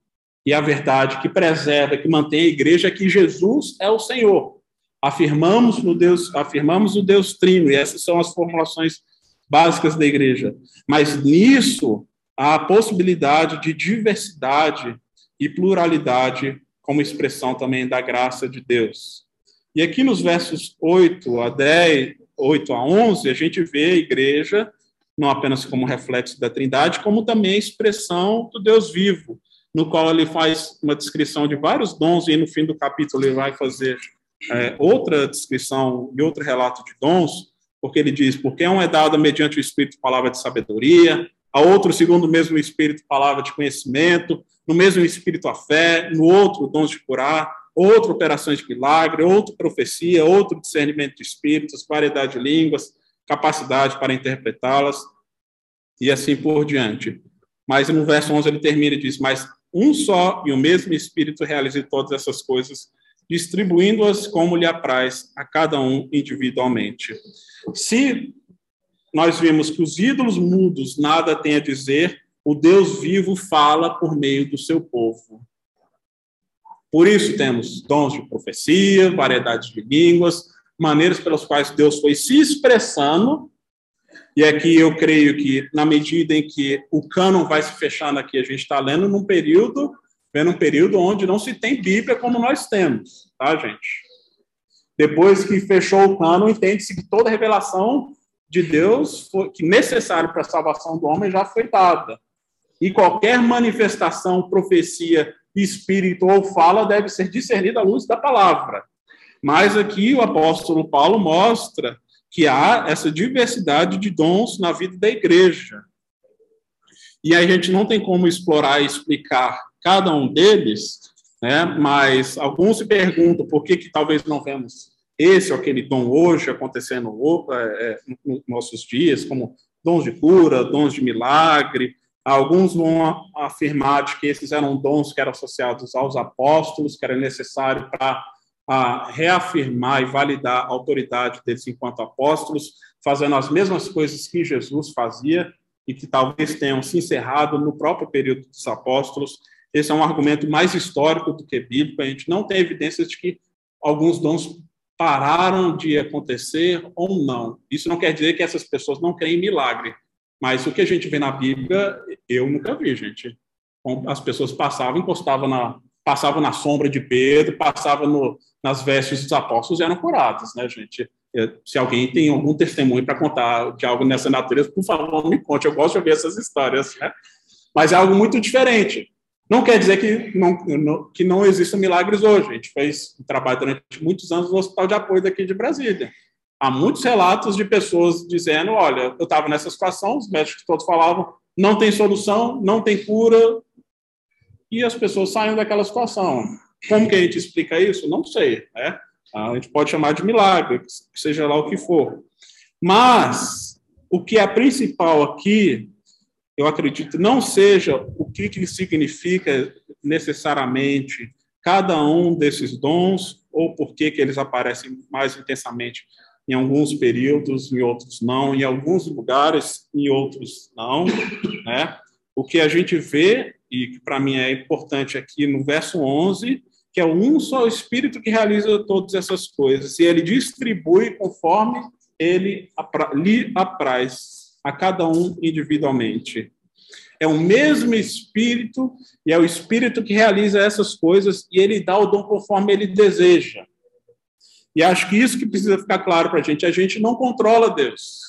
E a verdade que preserva, que mantém a igreja é que Jesus é o Senhor Afirmamos no Deus, afirmamos o Deus Trino, e essas são as formulações básicas da igreja. Mas nisso há a possibilidade de diversidade e pluralidade como expressão também da graça de Deus. E aqui nos versos 8 a 10, 8 a 11, a gente vê a igreja não apenas como reflexo da Trindade, como também expressão do Deus vivo, no qual ele faz uma descrição de vários dons e no fim do capítulo ele vai fazer é, outra descrição e outro relato de dons, porque ele diz, porque um é dado mediante o Espírito palavra de sabedoria, a outro, segundo o mesmo Espírito, palavra de conhecimento, no mesmo Espírito a fé, no outro, dons de curar, outro, operações de milagre, outro, profecia, outro, discernimento de espíritos, variedade de línguas, capacidade para interpretá-las, e assim por diante. Mas no verso 11 ele termina e diz: Mas um só e o mesmo Espírito realiza todas essas coisas, distribuindo-as como lhe apraz a cada um individualmente. Se nós vimos que os ídolos mudos nada têm a dizer, o Deus vivo fala por meio do seu povo. Por isso temos dons de profecia, variedade de línguas, maneiras pelas quais Deus foi se expressando. E aqui eu creio que, na medida em que o cânon vai se fechando aqui, a gente está lendo num período, vendo um período onde não se tem Bíblia como nós temos, tá, gente? Depois que fechou o cânon, entende-se que toda revelação de Deus foi, que necessário para a salvação do homem já foi dada. E qualquer manifestação, profecia, espírito ou fala deve ser discernida à luz da palavra. Mas aqui o apóstolo Paulo mostra que há essa diversidade de dons na vida da igreja. E a gente não tem como explorar e explicar cada um deles, né? mas alguns se perguntam por que, que talvez não vemos esse ou aquele dom hoje acontecendo é, é nos nossos dias, como dons de cura, dons de milagre. Alguns vão afirmar de que esses eram dons que eram associados aos apóstolos, que era necessário para reafirmar e validar a autoridade deles enquanto apóstolos, fazendo as mesmas coisas que Jesus fazia e que talvez tenham se encerrado no próprio período dos apóstolos. Esse é um argumento mais histórico do que bíblico. A gente não tem evidências de que alguns dons pararam de acontecer ou não. Isso não quer dizer que essas pessoas não creem em milagre, mas o que a gente vê na Bíblia, eu nunca vi, gente. As pessoas passavam, encostavam na, passavam na sombra de Pedro, passavam no, nas vestes dos apóstolos e eram curadas, né, gente? Se alguém tem algum testemunho para contar de algo nessa natureza, por favor, me conte. Eu gosto de ouvir essas histórias, né? Mas é algo muito diferente. Não quer dizer que não, que não existam milagres hoje. A gente fez um trabalho durante muitos anos no Hospital de Apoio daqui de Brasília. Há muitos relatos de pessoas dizendo: olha, eu estava nessa situação, os médicos todos falavam, não tem solução, não tem cura, e as pessoas saem daquela situação. Como que a gente explica isso? Não sei. Né? A gente pode chamar de milagre, seja lá o que for. Mas o que é principal aqui eu acredito, não seja o que, que significa necessariamente cada um desses dons, ou por que, que eles aparecem mais intensamente em alguns períodos, em outros não, em alguns lugares, em outros não. Né? O que a gente vê, e que para mim é importante aqui no verso 11, que é um só Espírito que realiza todas essas coisas, e ele distribui conforme ele lhe apraz a cada um individualmente. É o mesmo Espírito, e é o Espírito que realiza essas coisas, e ele dá o dom conforme ele deseja. E acho que isso que precisa ficar claro para a gente: a gente não controla Deus.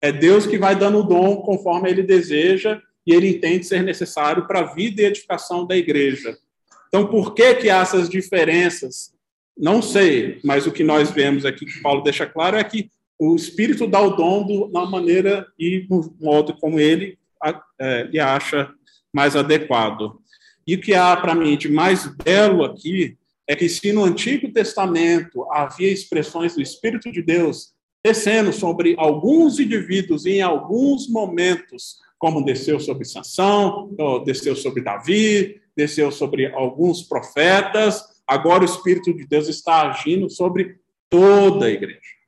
É Deus que vai dando o dom conforme ele deseja e ele entende ser necessário para a vida e edificação da igreja. Então, por que, que há essas diferenças? Não sei, mas o que nós vemos aqui, que Paulo deixa claro, é que o Espírito dá o dom do, na maneira e no modo como ele é, lhe acha mais adequado. E o que há para mim de mais belo aqui é que se no Antigo Testamento havia expressões do Espírito de Deus descendo sobre alguns indivíduos em alguns momentos, como desceu sobre Sansão, desceu sobre Davi, desceu sobre alguns profetas, agora o Espírito de Deus está agindo sobre toda a igreja.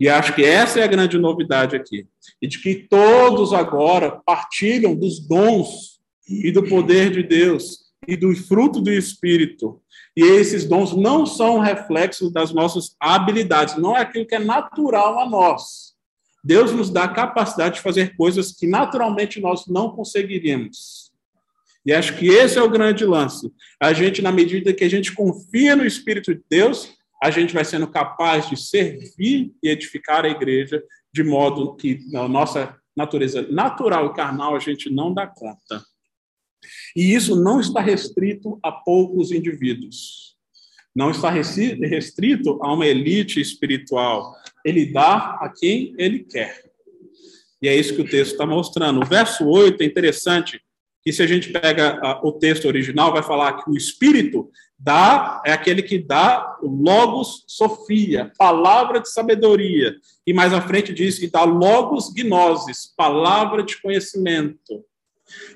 E acho que essa é a grande novidade aqui. E de que todos agora partilham dos dons e do poder de Deus. e do fruto do Espírito. E esses dons não são reflexos das nossas habilidades, não é aquilo que é natural a nós. Deus nos dá a capacidade de fazer coisas que naturalmente nós não conseguiríamos. E acho que esse é o grande lance. A gente, na medida que a gente confia no Espírito de Deus, a gente vai sendo capaz de servir e edificar a igreja de modo que na nossa natureza natural e carnal a gente não dá conta. E isso não está restrito a poucos indivíduos. Não está restrito a uma elite espiritual. Ele dá a quem ele quer. E é isso que o texto está mostrando. O verso 8 é interessante, que se a gente pega o texto original, vai falar que o Espírito dá, é aquele que dá logos sofia, palavra de sabedoria. E mais à frente diz que dá logos gnosis, palavra de conhecimento.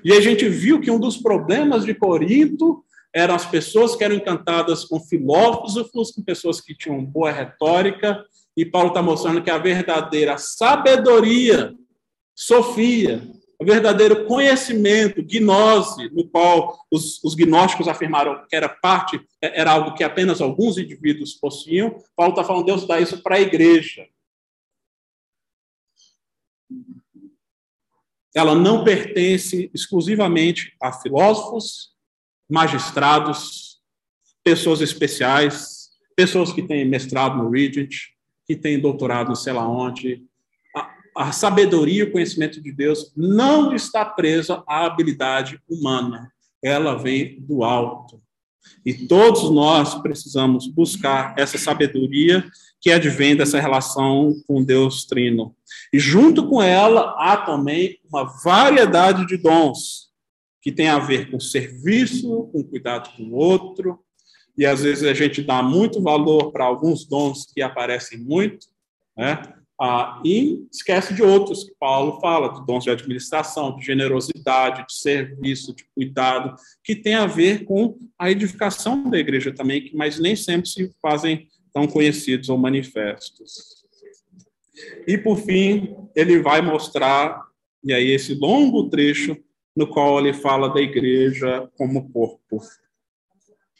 E a gente viu que um dos problemas de Corinto eram as pessoas que eram encantadas com filósofos, com pessoas que tinham boa retórica, e Paulo está mostrando que a verdadeira sabedoria, sofia, o verdadeiro conhecimento, gnose, no qual os, os gnósticos afirmaram que era parte, era algo que apenas alguns indivíduos possuíam. Paulo está falando, Deus dá isso para a igreja. ela não pertence exclusivamente a filósofos, magistrados, pessoas especiais, pessoas que têm mestrado no Regent, que têm doutorado não sei lá onde. A, sabedoria e o conhecimento de Deus não está presa à habilidade humana, ela vem do alto. E todos nós precisamos buscar essa sabedoria que advém dessa relação com Deus Trino. E junto com ela há também uma variedade de dons que tem a ver com serviço, com cuidado com o outro, e às vezes a gente dá muito valor para alguns dons que aparecem muito, né? Ah, e esquece de outros que Paulo fala, de dons de administração, de generosidade, de serviço, de cuidado, que tem a ver com a edificação da igreja também, mas nem sempre se fazem tão conhecidos ou manifestos. E, por fim, ele vai mostrar, e aí esse longo trecho no qual ele fala da igreja como corpo.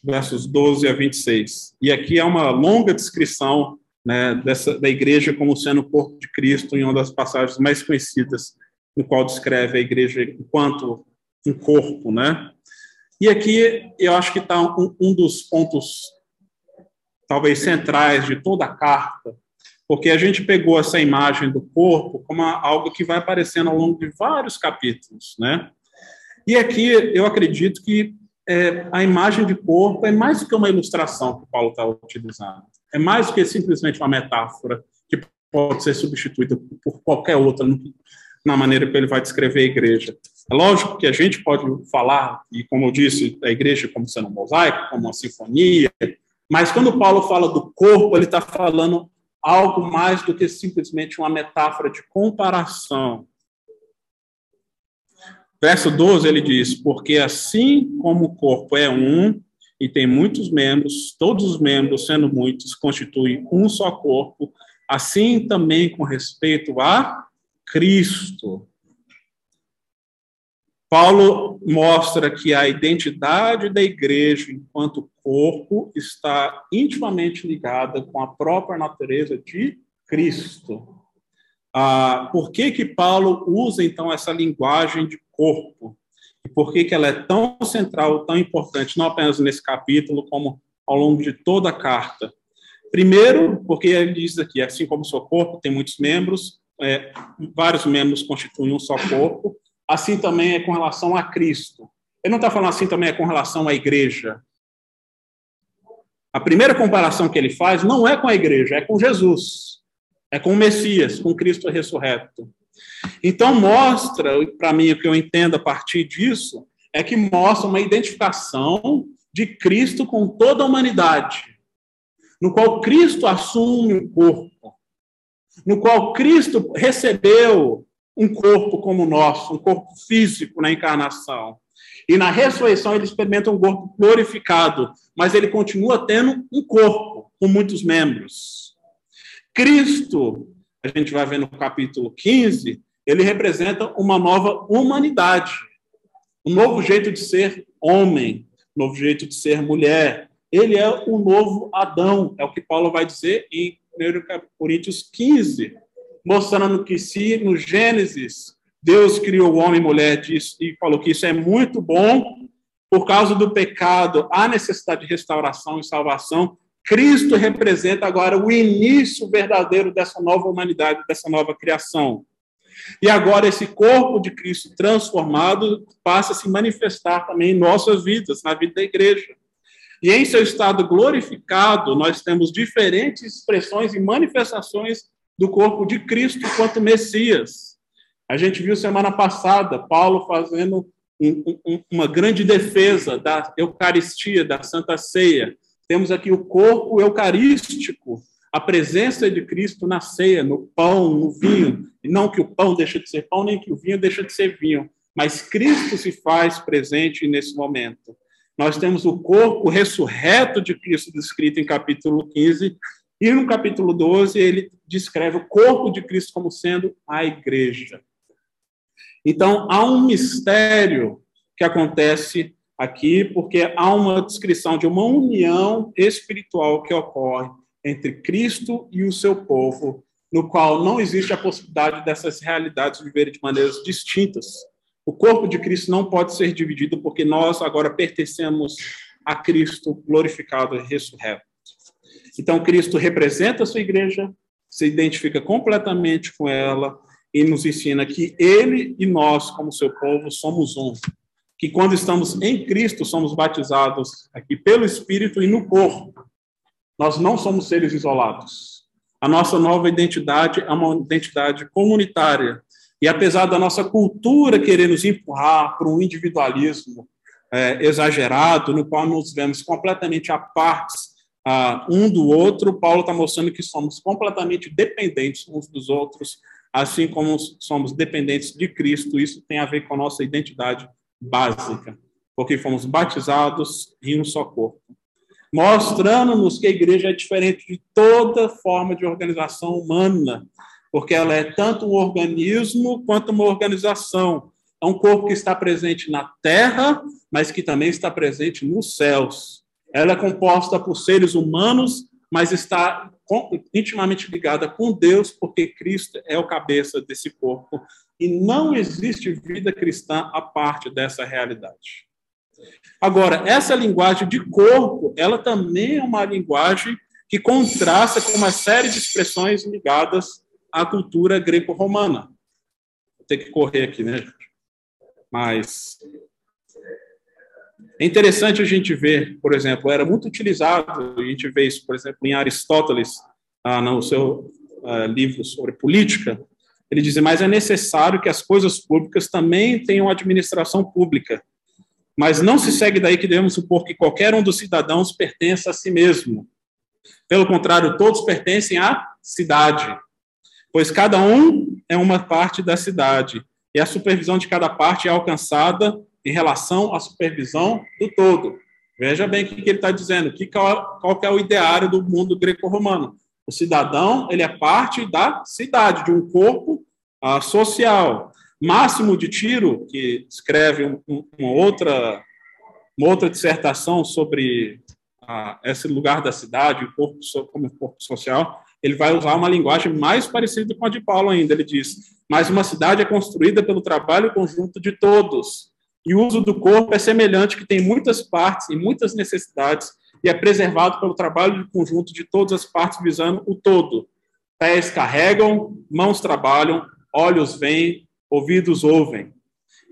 Versos 12 a 26. E aqui é uma longa descrição né, dessa, da igreja como sendo o corpo de Cristo, em uma das passagens mais conhecidas, no qual descreve a igreja enquanto um corpo, né? E aqui eu acho que está um, um, dos pontos, talvez centrais de toda a carta, porque a gente pegou essa imagem do corpo como algo que vai aparecendo ao longo de vários capítulos, né? E aqui eu acredito que é, a imagem de corpo é mais do que uma ilustração que o Paulo está utilizando. É mais do que simplesmente uma metáfora que pode ser substituída por qualquer outra na maneira que ele vai descrever a igreja. É lógico que a gente pode falar, e como eu disse, a igreja como sendo um mosaico, como uma sinfonia, mas quando Paulo fala do corpo, ele está falando algo mais do que simplesmente uma metáfora de comparação. Verso 12 ele diz: Porque assim como o corpo é um e tem muitos membros, todos os membros, sendo muitos, constituem um só corpo, assim também com respeito a Cristo. Paulo mostra que a identidade da igreja enquanto corpo está intimamente ligada com a própria natureza de Cristo. Ah, por que, que Paulo usa, então, essa linguagem de corpo? E por que, que ela é tão central, tão importante, não apenas nesse capítulo, como ao longo de toda a carta? Primeiro, porque ele diz aqui, assim como o seu corpo tem muitos membros, é, vários membros constituem um só corpo, assim também é com relação a Cristo. Ele não está falando assim também é com relação à igreja. A primeira comparação que ele faz não é com a igreja, é com Jesus, é com o Messias, com Cristo ressurreto. Então, mostra, para mim, o que eu entendo a partir disso, é que mostra uma identificação de Cristo com toda a humanidade, no qual Cristo assume o corpo, no qual Cristo recebeu um corpo como o nosso, um corpo físico na encarnação. E na ressurreição ele experimenta um corpo glorificado, mas ele continua tendo um corpo com muitos membros. Cristo, a gente vai ver no capítulo 15, ele representa uma nova humanidade, um novo jeito de ser homem, novo jeito de ser mulher. Ele é o novo Adão, é o que Paulo vai dizer em 1 Coríntios 15, mostrando que se no Gênesis Deus criou o homem e mulher e falou que isso é muito bom, por causa do pecado, há necessidade de restauração e salvação. Cristo representa agora o início verdadeiro dessa nova humanidade, dessa nova criação. E agora esse corpo de Cristo transformado passa a se manifestar também em nossas vidas, na vida da igreja. E em seu estado glorificado, nós temos diferentes expressões e manifestações do corpo de Cristo quanto Messias. A gente viu semana passada Paulo fazendo um, um, uma grande defesa da Eucaristia, da Santa Ceia. Temos aqui o corpo eucarístico, a presença de Cristo na ceia, no pão, no vinho. E não que o pão deixe de ser pão, nem que o vinho deixe de ser vinho, mas Cristo se faz presente nesse momento. Nós temos o corpo ressurreto de Cristo descrito em capítulo 15, e no capítulo 12 ele descreve o corpo de Cristo como sendo a igreja. Então, há um mistério que acontece aqui, porque há uma descrição de uma união espiritual que ocorre entre Cristo e o seu povo, no qual não existe a possibilidade dessas realidades viverem de maneiras distintas. O corpo de Cristo não pode ser dividido porque nós agora pertencemos a Cristo glorificado e ressurreto. Então, Cristo representa a sua igreja, se identifica completamente com ela e nos ensina que ele e nós, como seu povo, somos um. Que quando estamos em Cristo, somos batizados aqui pelo Espírito e no corpo. Nós não somos seres isolados. A nossa nova identidade é uma identidade comunitária. E apesar da nossa cultura querer nos empurrar para um individualismo é, exagerado, no qual nos vemos completamente à parte uh, um do outro, Paulo está mostrando que somos completamente dependentes uns dos outros, assim como somos dependentes de Cristo. Isso tem a ver com a nossa identidade básica, porque fomos batizados em um só corpo mostrando-nos que a igreja é diferente de toda forma de organização humana, porque ela é tanto um organismo quanto uma organização. É um corpo que está presente na terra, mas que também está presente nos céus. Ela é composta por seres humanos, mas está intimamente ligada com Deus, porque Cristo é o cabeça desse corpo. E não existe vida cristã a parte dessa realidade. Agora, essa linguagem de corpo, ela também é uma linguagem que contrasta com uma série de expressões ligadas à cultura greco-romana. Vou ter que correr aqui, né? Mas é interessante a gente ver, por exemplo, era muito utilizado, a gente vê isso, por exemplo, em Aristóteles, ah, no seu ah, livro sobre política, ele diz, mas é necessário que as coisas públicas também tenham administração pública, mas não se segue daí que devemos supor que qualquer um dos cidadãos pertença a si mesmo. Pelo contrário, todos pertencem à cidade, pois cada um é uma parte da cidade, e a supervisão de cada parte é alcançada em relação à supervisão do todo. Veja bem o que ele está dizendo, que qual, qual que é o ideário do mundo greco-romano. O cidadão ele é parte da cidade, de um corpo uh, social. Máximo de Tiro, que escreve um, uma, outra, uma outra dissertação sobre esse lugar da cidade, o corpo como corpo social, ele vai usar uma linguagem mais parecida com a de Paulo ainda. Ele diz: Mas uma cidade é construída pelo trabalho conjunto de todos, e o uso do corpo é semelhante, que tem muitas partes e muitas necessidades, e é preservado pelo trabalho conjunto de todas as partes, visando o todo. Pés carregam, mãos trabalham, olhos veem, ouvidos ouvem.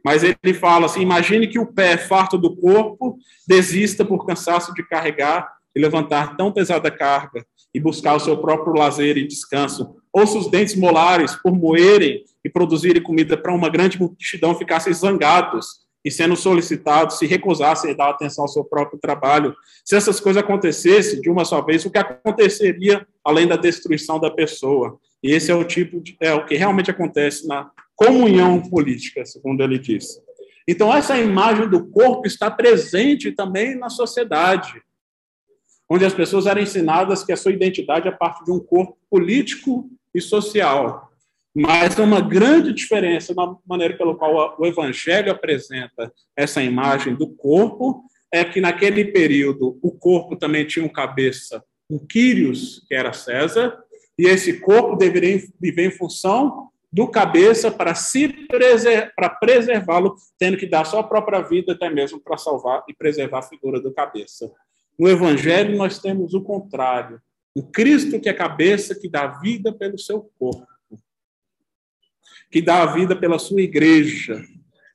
Mas ele fala assim: imagine que o pé, farto do corpo, desista por cansaço de carregar e levantar tão pesada carga e buscar o seu próprio lazer e descanso. Ou se os dentes molares, por moerem e produzirem comida para uma grande multidão, ficassem zangados e sendo solicitados, se recusassem a dar atenção ao seu próprio trabalho. Se essas coisas acontecessem de uma só vez, o que aconteceria além da destruição da pessoa? Esse é o tipo de, é o que realmente acontece na comunhão política, segundo ele diz. Então, essa imagem do corpo está presente também na sociedade, onde as pessoas eram ensinadas que a sua identidade é parte de um corpo político e social. Mas há uma grande diferença na maneira pela qual o Evangelho apresenta essa imagem do corpo, é que naquele período o corpo também tinha um cabeça, um Quírios, que era César, e esse corpo deveria viver em função do cabeça para se preser para preservá-lo, tendo que dar sua própria vida até mesmo para salvar e preservar a figura do cabeça. No evangelho nós temos o contrário, o Cristo que é cabeça que dá vida pelo seu corpo, que dá a vida pela sua igreja,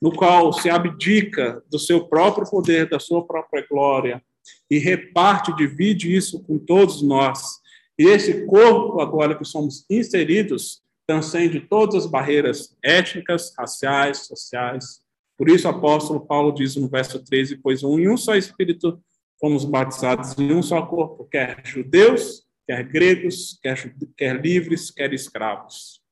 no qual se abdica do seu próprio poder, da sua própria glória e reparte, divide isso com todos nós. E esse corpo agora que somos inseridos transcende todas as barreiras étnicas, raciais, sociais. Por isso o apóstolo Paulo diz no verso 13, pois em um só espírito fomos batizados em um só corpo, quer judeus, quer gregos, quer, quer livres, quer escravos.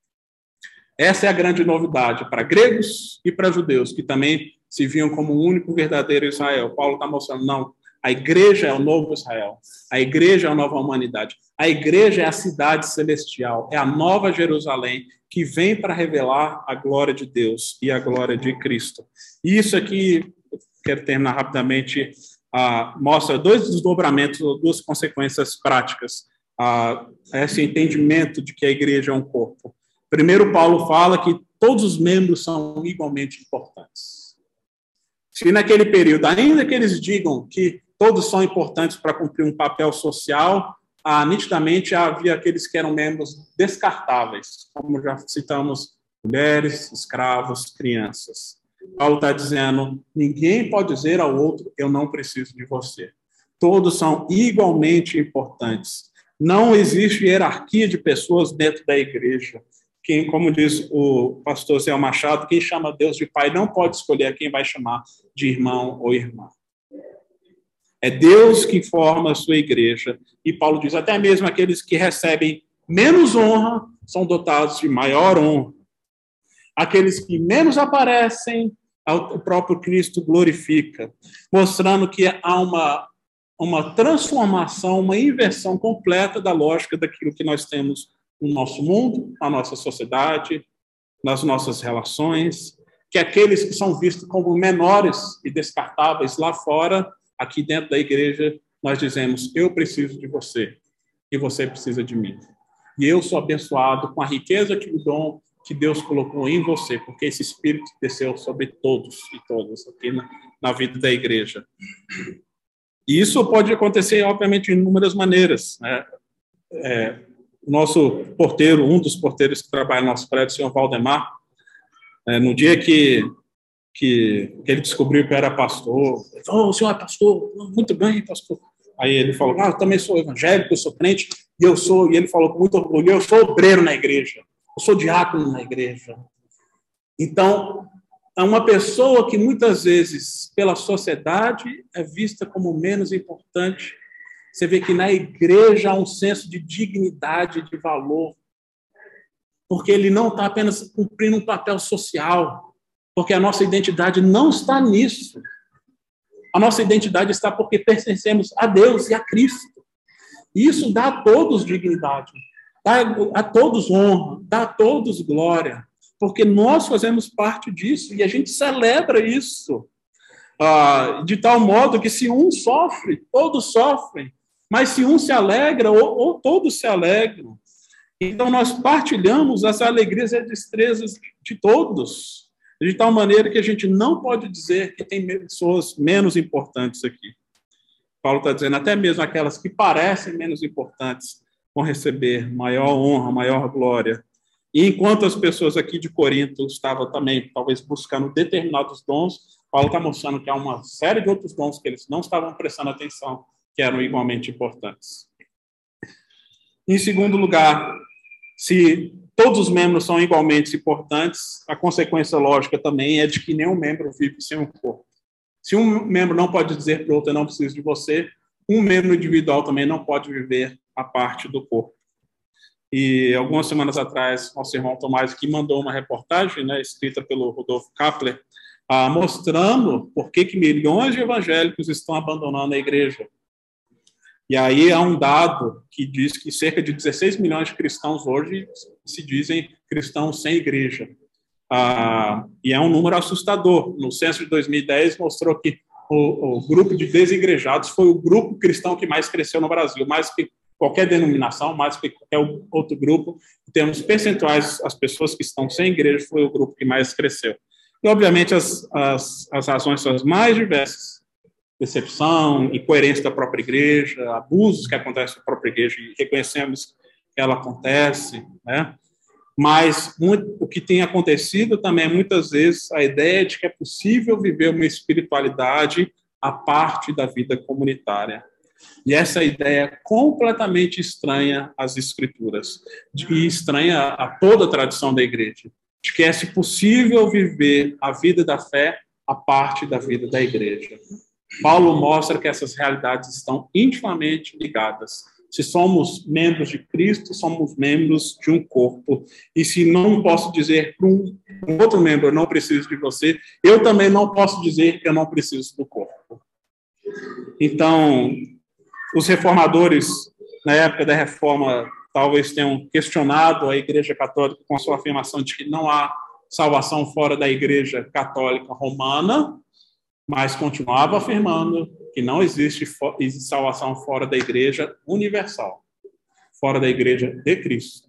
Essa é a grande novidade para gregos e para judeus, que também se viam como o único verdadeiro Israel. Paulo está mostrando, não, a igreja é o novo Israel. A igreja é a nova humanidade. A igreja é a cidade celestial, é a nova Jerusalém que vem para revelar a glória de Deus e a glória de Cristo. E isso aqui, quero terminar rapidamente, uh, mostra dois desdobramentos, duas consequências práticas a esse entendimento de que a igreja é um corpo. Primeiro, Paulo fala que todos os membros são igualmente importantes. Se naquele período, ainda que eles digam que todos são importantes para cumprir um papel social. Ah, nitidamente havia aqueles que eram membros descartáveis, como já citamos, mulheres, escravos, crianças. Paulo está dizendo: ninguém pode dizer ao outro, eu não preciso de você. Todos são igualmente importantes. Não existe hierarquia de pessoas dentro da igreja. Quem, como diz o pastor Zé Machado, quem chama Deus de pai não pode escolher quem vai chamar de irmão ou irmã. É Deus que forma a sua igreja. E Paulo diz: até mesmo aqueles que recebem menos honra são dotados de maior honra. Aqueles que menos aparecem, o próprio Cristo glorifica, mostrando que há uma, uma transformação, uma inversão completa da lógica daquilo que nós temos no nosso mundo, na nossa sociedade, nas nossas relações, que aqueles que são vistos como menores e descartáveis lá fora aqui dentro da igreja, nós dizemos: Eu preciso de você e você precisa de mim. E eu sou abençoado com a riqueza que o dom que Deus colocou em você, porque esse Espírito desceu sobre todos e todas aqui na, na vida da igreja. E isso pode acontecer, obviamente, de inúmeras maneiras. Né? É, o nosso porteiro, um dos porteiros que trabalha no nosso prédio, o senhor Valdemar, é, no dia que que, que ele descobriu que era pastor. Ele falou, oh, o senhor é pastor? Muito bem, pastor. Aí ele falou, ah, eu também sou evangélico, eu sou crente, e eu sou, e ele falou com muito orgulho, eu sou obreiro na igreja, eu sou diácono na igreja. Então, é uma pessoa que muitas vezes, pela sociedade, é vista como menos importante. Você vê que na igreja há um senso de dignidade, de valor, porque ele não está apenas cumprindo um papel social, porque a nossa identidade não está nisso. A nossa identidade está porque pertencemos a Deus e a Cristo. Isso dá a todos dignidade, dá a todos honra, dá a todos glória, porque nós fazemos parte disso e a gente celebra isso. Ah, de tal modo que se um sofre, todos sofrem, mas se um se alegra, ou, ou todos se alegram. Então nós partilhamos as alegrias e as destrezas de todos de tal maneira que a gente não pode dizer que tem pessoas menos importantes aqui. Paulo está dizendo, até mesmo aquelas que parecem menos importantes vão receber maior honra, maior glória. E enquanto as pessoas aqui de Corinto estavam também, talvez, buscando determinados dons, Paulo está mostrando que há uma série de outros dons que eles não estavam prestando atenção, que eram igualmente importantes. Em segundo lugar, se todos os membros são igualmente importantes, a consequência lógica também é de que nenhum membro vive sem um corpo. Se um membro não pode dizer para o outro, eu não preciso de você, um membro individual também não pode viver a parte do corpo. E algumas semanas atrás, nosso irmão Tomás aqui mandou uma reportagem, né, escrita pelo Rodolfo Kapler, ah, mostrando por que, que milhões de evangélicos estão abandonando a igreja. E aí há um dado que diz que cerca de 16 milhões de cristãos hoje se dizem cristãos sem igreja. Ah, e é um número assustador. No censo de 2010 mostrou que o, o, grupo de desigrejados foi o grupo cristão que mais cresceu no Brasil, mais que qualquer denominação, mais que qualquer outro grupo. Em termos percentuais, as pessoas que estão sem igreja foi o grupo que mais cresceu. E, obviamente, as, as, as razões são as mais diversas. Decepção, incoerência da própria igreja, abusos que acontecem na própria igreja, e reconhecemos ela acontece, né? Mas muito, o que tem acontecido também, muitas vezes, a ideia de que é possível viver uma espiritualidade a parte da vida comunitária. E essa ideia é completamente estranha às escrituras e estranha a toda a tradição da igreja, de que é possível viver a vida da fé a parte da vida da igreja. Paulo mostra que essas realidades estão intimamente ligadas se somos membros de Cristo, somos membros de um corpo. E se não posso dizer para um, outro membro, eu não preciso de você, eu também não posso dizer que eu não preciso do corpo. Então, os reformadores, na época da reforma, talvez tenham questionado a Igreja Católica com a sua afirmação de que não há salvação fora da Igreja Católica Romana, mas continuava afirmando que não existe salvação fora da igreja universal, fora da igreja de Cristo.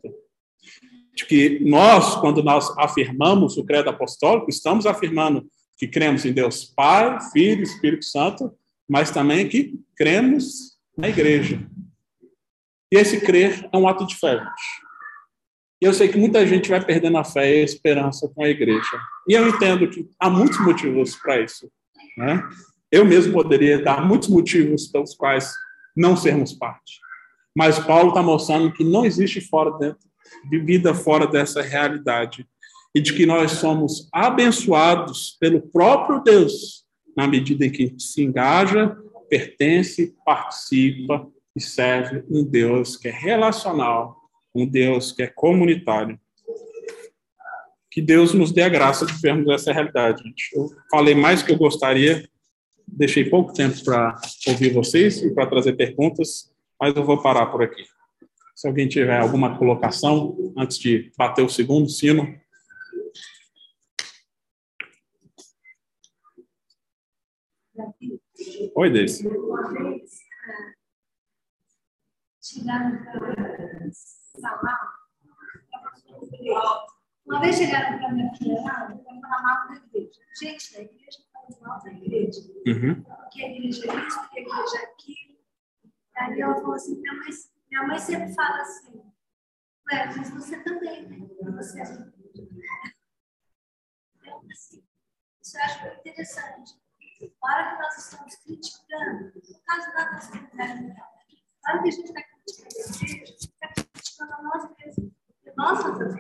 De que nós, quando nós afirmamos o credo apostólico, estamos afirmando que cremos em Deus Pai, Filho Espírito Santo, mas também que cremos na igreja. E esse crer é um ato de fé. E eu sei que muita gente vai perdendo a fé e a esperança com a igreja. E eu entendo que há muitos motivos para isso. Né? Eu mesmo poderia dar muitos motivos pelos quais não sermos parte. Mas Paulo está mostrando que não existe fora dentro, de vida fora dessa realidade. E de que nós somos abençoados pelo próprio Deus, na medida em que se engaja, pertence, participa e serve um Deus que é relacional, um Deus que é comunitário. Que Deus nos dê a graça de vermos essa realidade. Gente. Eu falei mais do que eu gostaria, deixei pouco tempo para ouvir vocês e para trazer perguntas, mas eu vou parar por aqui. Se alguém tiver alguma colocação antes de bater o segundo sino. Oi, Deise. Uma vez, para chegaram para minha filha lá, eu falar mal da igreja. Gente da igreja da igreja. Uhum. Que a igreja é isso, que a igreja é aquilo. Aí ela falou assim: minha mãe, minha mãe sempre fala assim, ué, mas você também, né? Você é então, assim, isso eu acho muito interessante. Na hora que nós estamos criticando, no caso da nossa comunidade, na hora que a gente está criticando a igreja, a gente está criticando a nós mesmos, nós fazemos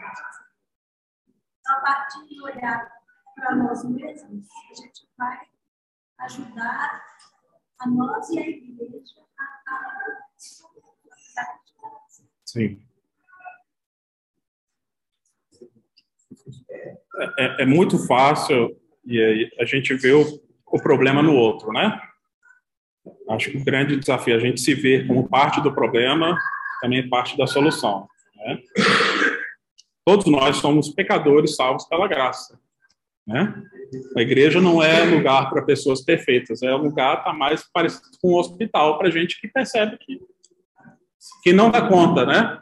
a partir de olhar para nós mesmos, a gente vai ajudar a nós e a igreja a, Sim. É, é, é, muito fácil e a gente vê o, o problema no outro, né? Acho que o grande desafio é a gente se ver como parte do problema, também parte da solução. Né? Todos nós somos pecadores salvos pela graça. Né? A igreja não é lugar para pessoas perfeitas, é lugar tá mais parecido com um hospital para gente que percebe que, que não dá conta, né?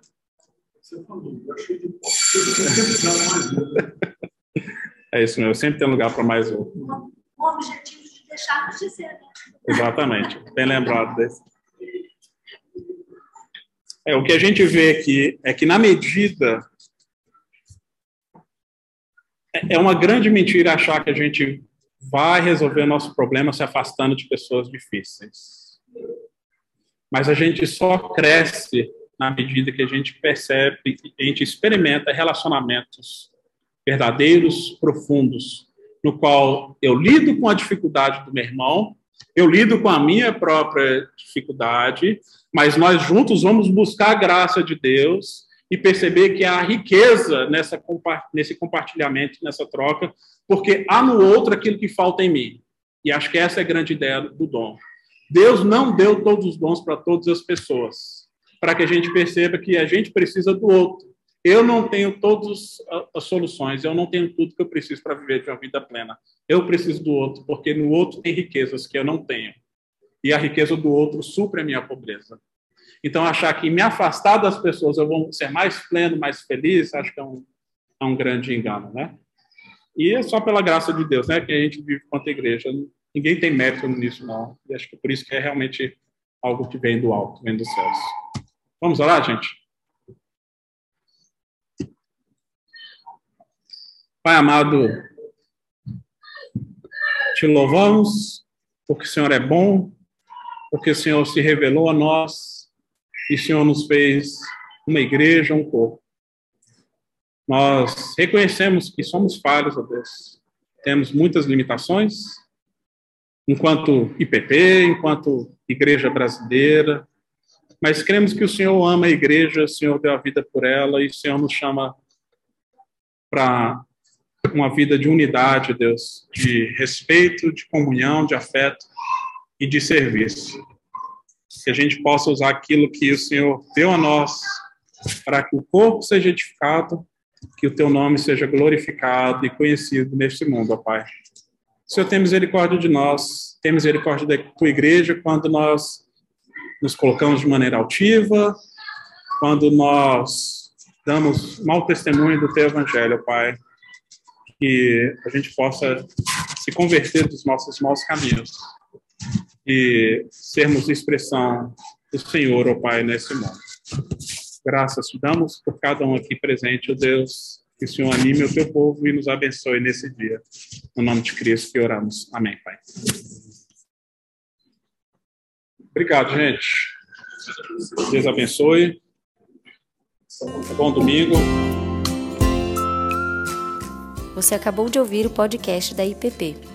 É isso mesmo, sempre tem lugar para mais um. O objetivo de deixarmos de ser. Né? Exatamente, bem lembrado desse. É, o que a gente vê aqui é que, na medida é, é uma grande mentira achar que a gente vai resolver nosso problema se afastando de pessoas difíceis. Mas a gente só cresce na medida que a gente percebe, a gente experimenta relacionamentos verdadeiros, profundos, no qual eu lido com a dificuldade do meu irmão, eu lido com a minha própria dificuldade, mas nós juntos vamos buscar a graça de Deus e perceber que há riqueza nessa, nesse compartilhamento, nessa troca, porque há no outro aquilo que falta em mim. E acho que essa é a grande ideia do dom. Deus não deu todos os dons para todas as pessoas, para que a gente perceba que a gente precisa do outro. Eu não tenho todas as soluções, eu não tenho tudo que eu preciso para viver de uma vida plena. Eu preciso do outro, porque no outro tem riquezas que eu não tenho. E a riqueza do outro supre a minha pobreza. Então, achar que me afastar das pessoas eu vou ser mais pleno, mais feliz, acho que é um, é um grande engano, né? E é só pela graça de Deus, né, que a gente vive quanto igreja. Ninguém tem mérito nisso, não. E acho que por isso que é realmente algo que vem do alto, vem dos céus. Vamos orar, gente? Pai amado, te louvamos porque o Senhor é bom, porque o Senhor se revelou a nós e o Senhor nos fez uma igreja, um corpo. Nós reconhecemos que somos falhos, ó Deus. Temos muitas limitações, enquanto IPP, enquanto igreja brasileira, mas cremos que o Senhor ama a igreja, o Senhor deu a vida por ela e o Senhor nos chama para uma vida de unidade, Deus, de respeito, de comunhão, de afeto e de serviço. Que a gente possa usar aquilo que o Senhor deu a nós para que o corpo seja edificado que o teu nome seja glorificado e conhecido neste mundo, ó Pai. Senhor, tem misericórdia de nós, tem misericórdia da tua igreja quando nós nos colocamos de maneira altiva, quando nós damos mau testemunho do teu evangelho, Pai. Que a gente possa se converter dos nossos maus caminhos e sermos expressão do Senhor, ó Pai, nesse mundo. Graças te damos por cada um aqui presente, ó Deus. Que o Senhor anime o teu povo e nos abençoe nesse dia. No nome de Cristo que oramos. Amém, Pai. Obrigado, gente. Deus abençoe. Bom domingo. Você acabou de ouvir o podcast da IPP.